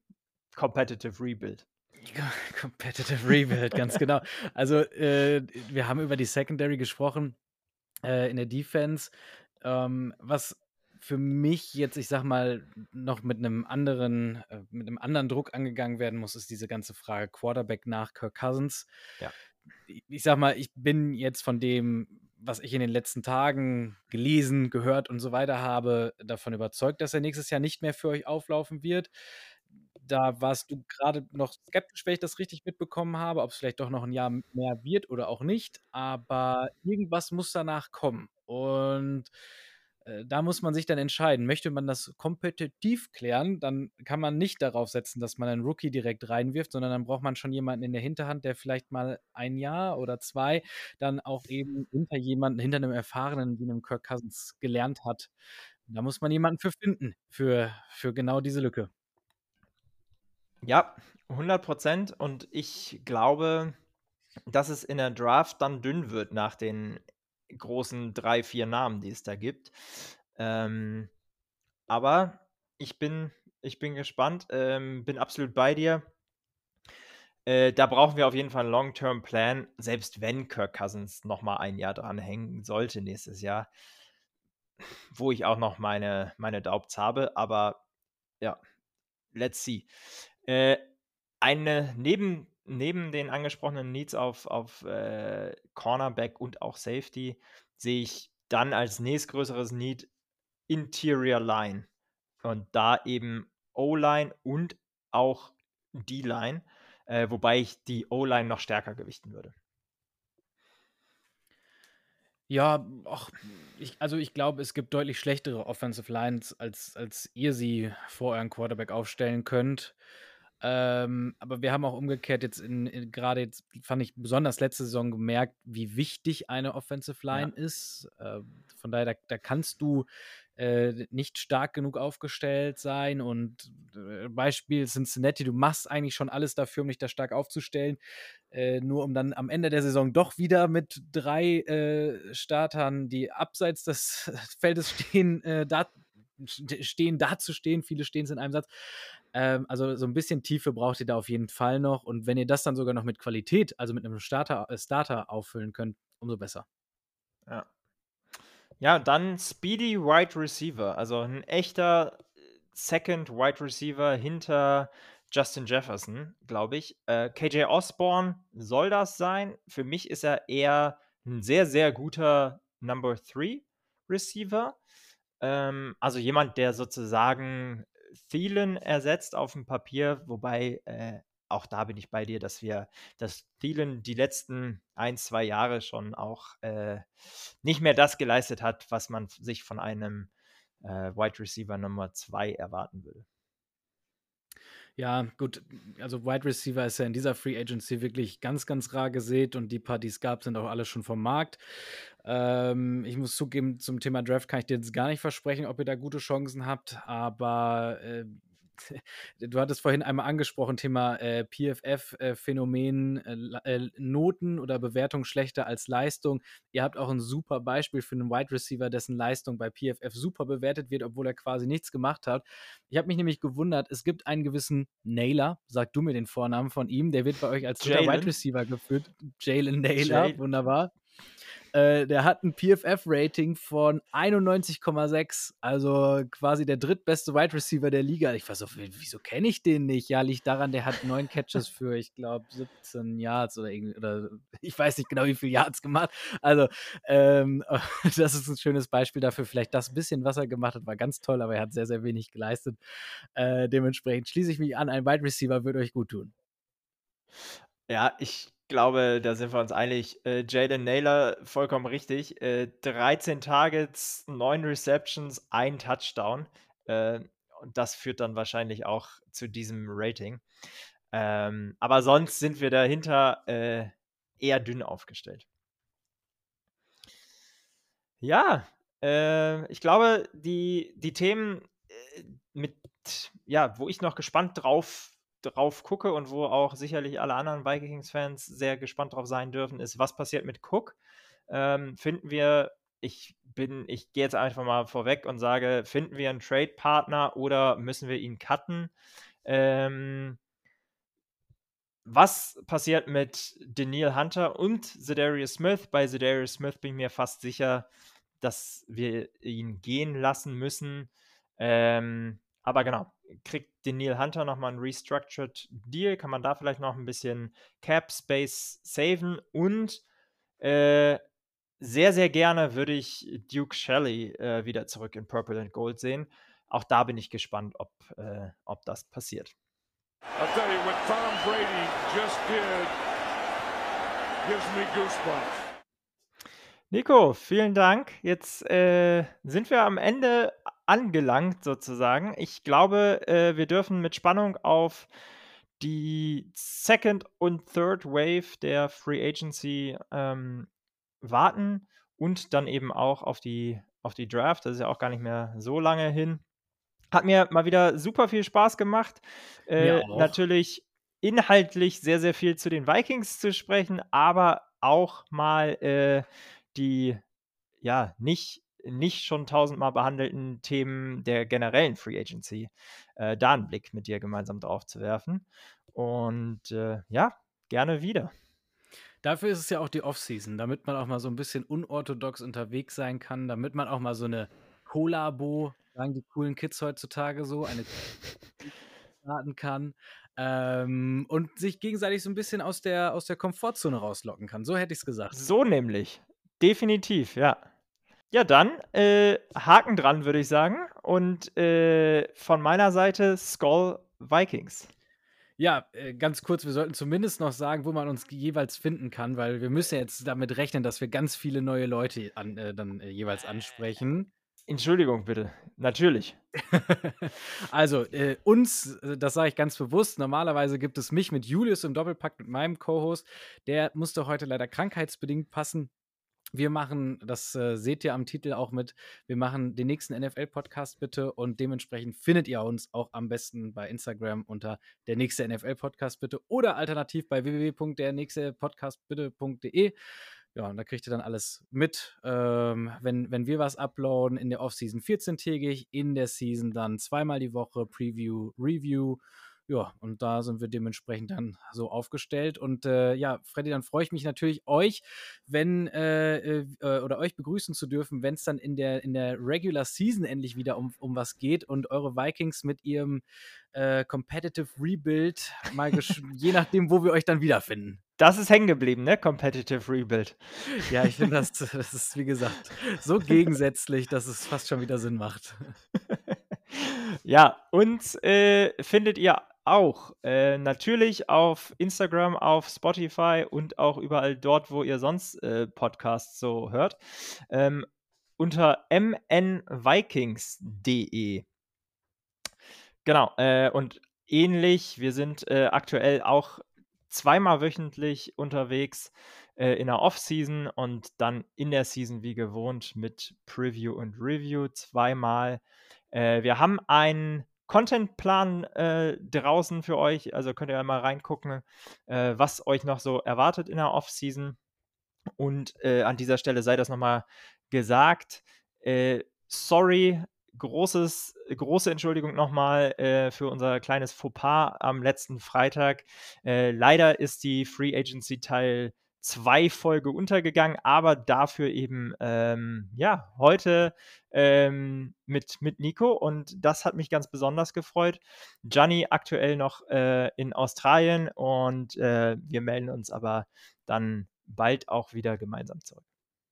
Competitive Rebuild? Competitive Rebuild, ganz genau. Also, äh, wir haben über die Secondary gesprochen äh, in der Defense. Ähm, was für mich jetzt, ich sag mal, noch mit einem anderen, äh, mit einem anderen Druck angegangen werden muss, ist diese ganze Frage Quarterback nach Kirk Cousins. Ja. Ich, ich sag mal, ich bin jetzt von dem, was ich in den letzten Tagen gelesen, gehört und so weiter habe, davon überzeugt, dass er nächstes Jahr nicht mehr für euch auflaufen wird. Da warst du gerade noch skeptisch, wenn ich das richtig mitbekommen habe, ob es vielleicht doch noch ein Jahr mehr wird oder auch nicht. Aber irgendwas muss danach kommen. Und äh, da muss man sich dann entscheiden. Möchte man das kompetitiv klären, dann kann man nicht darauf setzen, dass man einen Rookie direkt reinwirft, sondern dann braucht man schon jemanden in der Hinterhand, der vielleicht mal ein Jahr oder zwei dann auch eben hinter jemanden, hinter einem Erfahrenen wie einem Kirk Cousins gelernt hat. Da muss man jemanden für finden, für, für genau diese Lücke. Ja, 100 Prozent. Und ich glaube, dass es in der Draft dann dünn wird nach den großen drei, vier Namen, die es da gibt. Ähm, aber ich bin, ich bin gespannt, ähm, bin absolut bei dir. Äh, da brauchen wir auf jeden Fall einen Long-Term-Plan, selbst wenn Kirk Cousins nochmal ein Jahr dranhängen sollte nächstes Jahr, wo ich auch noch meine, meine Daubs habe. Aber ja, let's see. Äh, eine neben neben den angesprochenen Needs auf, auf äh, Cornerback und auch Safety sehe ich dann als nächstgrößeres Need Interior Line. Und da eben O-Line und auch D-Line, äh, wobei ich die O-Line noch stärker gewichten würde. Ja, ach, ich, also ich glaube, es gibt deutlich schlechtere Offensive Lines, als, als ihr sie vor euren Quarterback aufstellen könnt. Ähm, aber wir haben auch umgekehrt jetzt in, in gerade jetzt fand ich besonders letzte Saison gemerkt, wie wichtig eine Offensive Line ja. ist. Äh, von daher, da, da kannst du äh, nicht stark genug aufgestellt sein. Und äh, Beispiel Cincinnati, du machst eigentlich schon alles dafür, um dich da stark aufzustellen, äh, nur um dann am Ende der Saison doch wieder mit drei äh, Startern, die abseits des Feldes stehen, äh, da stehen, dazustehen. Viele stehen es in einem Satz. Ähm, also so ein bisschen Tiefe braucht ihr da auf jeden Fall noch. Und wenn ihr das dann sogar noch mit Qualität, also mit einem Starter, äh, Starter auffüllen könnt, umso besser. Ja. Ja, dann Speedy Wide Receiver. Also ein echter Second Wide Receiver hinter Justin Jefferson, glaube ich. Äh, KJ Osborne soll das sein. Für mich ist er eher ein sehr, sehr guter Number 3 Receiver. Ähm, also jemand, der sozusagen Thielen ersetzt auf dem Papier, wobei äh, auch da bin ich bei dir, dass wir, dass Thielen die letzten ein, zwei Jahre schon auch äh, nicht mehr das geleistet hat, was man sich von einem äh, Wide Receiver Nummer 2 erwarten würde. Ja, gut, also Wide Receiver ist ja in dieser Free Agency wirklich ganz, ganz rar gesät und die paar, die es gab, sind auch alle schon vom Markt. Ähm, ich muss zugeben, zum Thema Draft kann ich dir jetzt gar nicht versprechen, ob ihr da gute Chancen habt, aber äh, du hattest vorhin einmal angesprochen, Thema äh, PFF-Phänomen, äh, äh, Noten oder Bewertung schlechter als Leistung. Ihr habt auch ein super Beispiel für einen Wide Receiver, dessen Leistung bei PFF super bewertet wird, obwohl er quasi nichts gemacht hat. Ich habe mich nämlich gewundert, es gibt einen gewissen Naylor, sag du mir den Vornamen von ihm, der wird bei euch als Wide Receiver geführt. Jalen Naylor, Jalen. wunderbar. Äh, der hat ein PFF-Rating von 91,6, also quasi der drittbeste Wide Receiver der Liga. Ich weiß auch, wieso kenne ich den nicht? Ja, liegt daran, der hat neun Catches für, ich glaube, 17 Yards oder, oder ich weiß nicht genau, wie viele Yards gemacht. Also, ähm, das ist ein schönes Beispiel dafür. Vielleicht das bisschen, was er gemacht hat, war ganz toll, aber er hat sehr, sehr wenig geleistet. Äh, dementsprechend schließe ich mich an, ein Wide Receiver würde euch gut tun. Ja, ich glaube, da sind wir uns einig. Äh, Jaden Naylor, vollkommen richtig. Äh, 13 Targets, 9 Receptions, ein Touchdown. Äh, und das führt dann wahrscheinlich auch zu diesem Rating. Ähm, aber sonst sind wir dahinter äh, eher dünn aufgestellt. Ja, äh, ich glaube, die, die Themen, äh, mit, ja, wo ich noch gespannt drauf drauf gucke und wo auch sicherlich alle anderen Vikings-Fans sehr gespannt drauf sein dürfen, ist, was passiert mit Cook? Ähm, finden wir, ich bin, ich gehe jetzt einfach mal vorweg und sage, finden wir einen Trade-Partner oder müssen wir ihn cutten? Ähm, was passiert mit Daniel Hunter und Zedarius Smith? Bei Zedarius Smith bin ich mir fast sicher, dass wir ihn gehen lassen müssen. Ähm, aber genau, kriegt den Neil Hunter nochmal ein Restructured Deal, kann man da vielleicht noch ein bisschen Cap Space saven und äh, sehr, sehr gerne würde ich Duke Shelley äh, wieder zurück in Purple and Gold sehen. Auch da bin ich gespannt, ob, äh, ob das passiert. I'll tell you, what Tom Brady just did gives me goosebumps. Nico, vielen Dank. Jetzt äh, sind wir am Ende angelangt sozusagen. Ich glaube, äh, wir dürfen mit Spannung auf die Second und Third Wave der Free Agency ähm, warten und dann eben auch auf die, auf die Draft. Das ist ja auch gar nicht mehr so lange hin. Hat mir mal wieder super viel Spaß gemacht. Äh, natürlich inhaltlich sehr, sehr viel zu den Vikings zu sprechen, aber auch mal äh, die ja nicht, nicht schon tausendmal behandelten Themen der generellen Free Agency äh, da einen Blick mit dir gemeinsam drauf zu werfen. Und äh, ja, gerne wieder. Dafür ist es ja auch die Offseason, damit man auch mal so ein bisschen unorthodox unterwegs sein kann, damit man auch mal so eine Kollabo, sagen die coolen Kids heutzutage so, eine starten kann ähm, und sich gegenseitig so ein bisschen aus der, aus der Komfortzone rauslocken kann. So hätte ich es gesagt. So nämlich. Definitiv, ja. Ja, dann äh, Haken dran, würde ich sagen. Und äh, von meiner Seite Skull Vikings. Ja, äh, ganz kurz, wir sollten zumindest noch sagen, wo man uns jeweils finden kann, weil wir müssen jetzt damit rechnen, dass wir ganz viele neue Leute an, äh, dann äh, jeweils ansprechen. Entschuldigung, bitte. Natürlich. also, äh, uns, äh, das sage ich ganz bewusst, normalerweise gibt es mich mit Julius im Doppelpack mit meinem Co-Host. Der musste heute leider krankheitsbedingt passen. Wir machen, das äh, seht ihr am Titel auch mit, wir machen den nächsten NFL-Podcast bitte. Und dementsprechend findet ihr uns auch am besten bei Instagram unter der nächste NFL-Podcast bitte. Oder alternativ bei www.dernächstepodcastbitte.de. Ja, und da kriegt ihr dann alles mit, ähm, wenn, wenn wir was uploaden in der Offseason 14-tägig, in der Season dann zweimal die Woche Preview, Review ja, und da sind wir dementsprechend dann so aufgestellt. Und äh, ja, Freddy, dann freue ich mich natürlich, euch, wenn äh, äh, äh oder euch begrüßen zu dürfen, wenn es dann in der, in der Regular Season endlich wieder um, um was geht und eure Vikings mit ihrem äh, Competitive Rebuild, mal je nachdem, wo wir euch dann wiederfinden. Das ist hängen geblieben, ne? Competitive Rebuild. Ja, ich finde, das, das ist, wie gesagt, so gegensätzlich, dass es fast schon wieder Sinn macht. ja, uns äh, findet ihr auch. Äh, natürlich auf Instagram, auf Spotify und auch überall dort, wo ihr sonst äh, Podcasts so hört. Ähm, unter mnvikings.de. Genau, äh, und ähnlich, wir sind äh, aktuell auch zweimal wöchentlich unterwegs äh, in der Off-Season und dann in der Season wie gewohnt mit Preview und Review zweimal. Äh, wir haben einen Contentplan äh, draußen für euch. Also könnt ihr mal reingucken, äh, was euch noch so erwartet in der Off-Season. Und äh, an dieser Stelle sei das nochmal gesagt. Äh, sorry, großes, große Entschuldigung nochmal äh, für unser kleines Fauxpas am letzten Freitag. Äh, leider ist die Free Agency Teil zwei Folge untergegangen, aber dafür eben, ähm, ja, heute ähm, mit, mit Nico und das hat mich ganz besonders gefreut. Gianni aktuell noch äh, in Australien und äh, wir melden uns aber dann bald auch wieder gemeinsam zurück.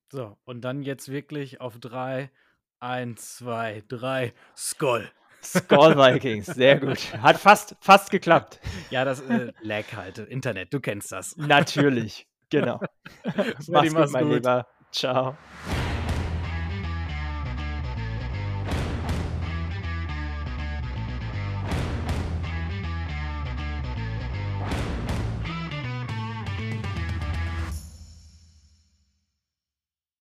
So, und dann jetzt wirklich auf drei. Eins, zwei, drei, Skoll. Skull Vikings, sehr gut. Hat fast, fast geklappt. Ja, das äh, Lag halt, Internet, du kennst das. Natürlich, genau. Mach's gut, mein gut. Lieber. Ciao.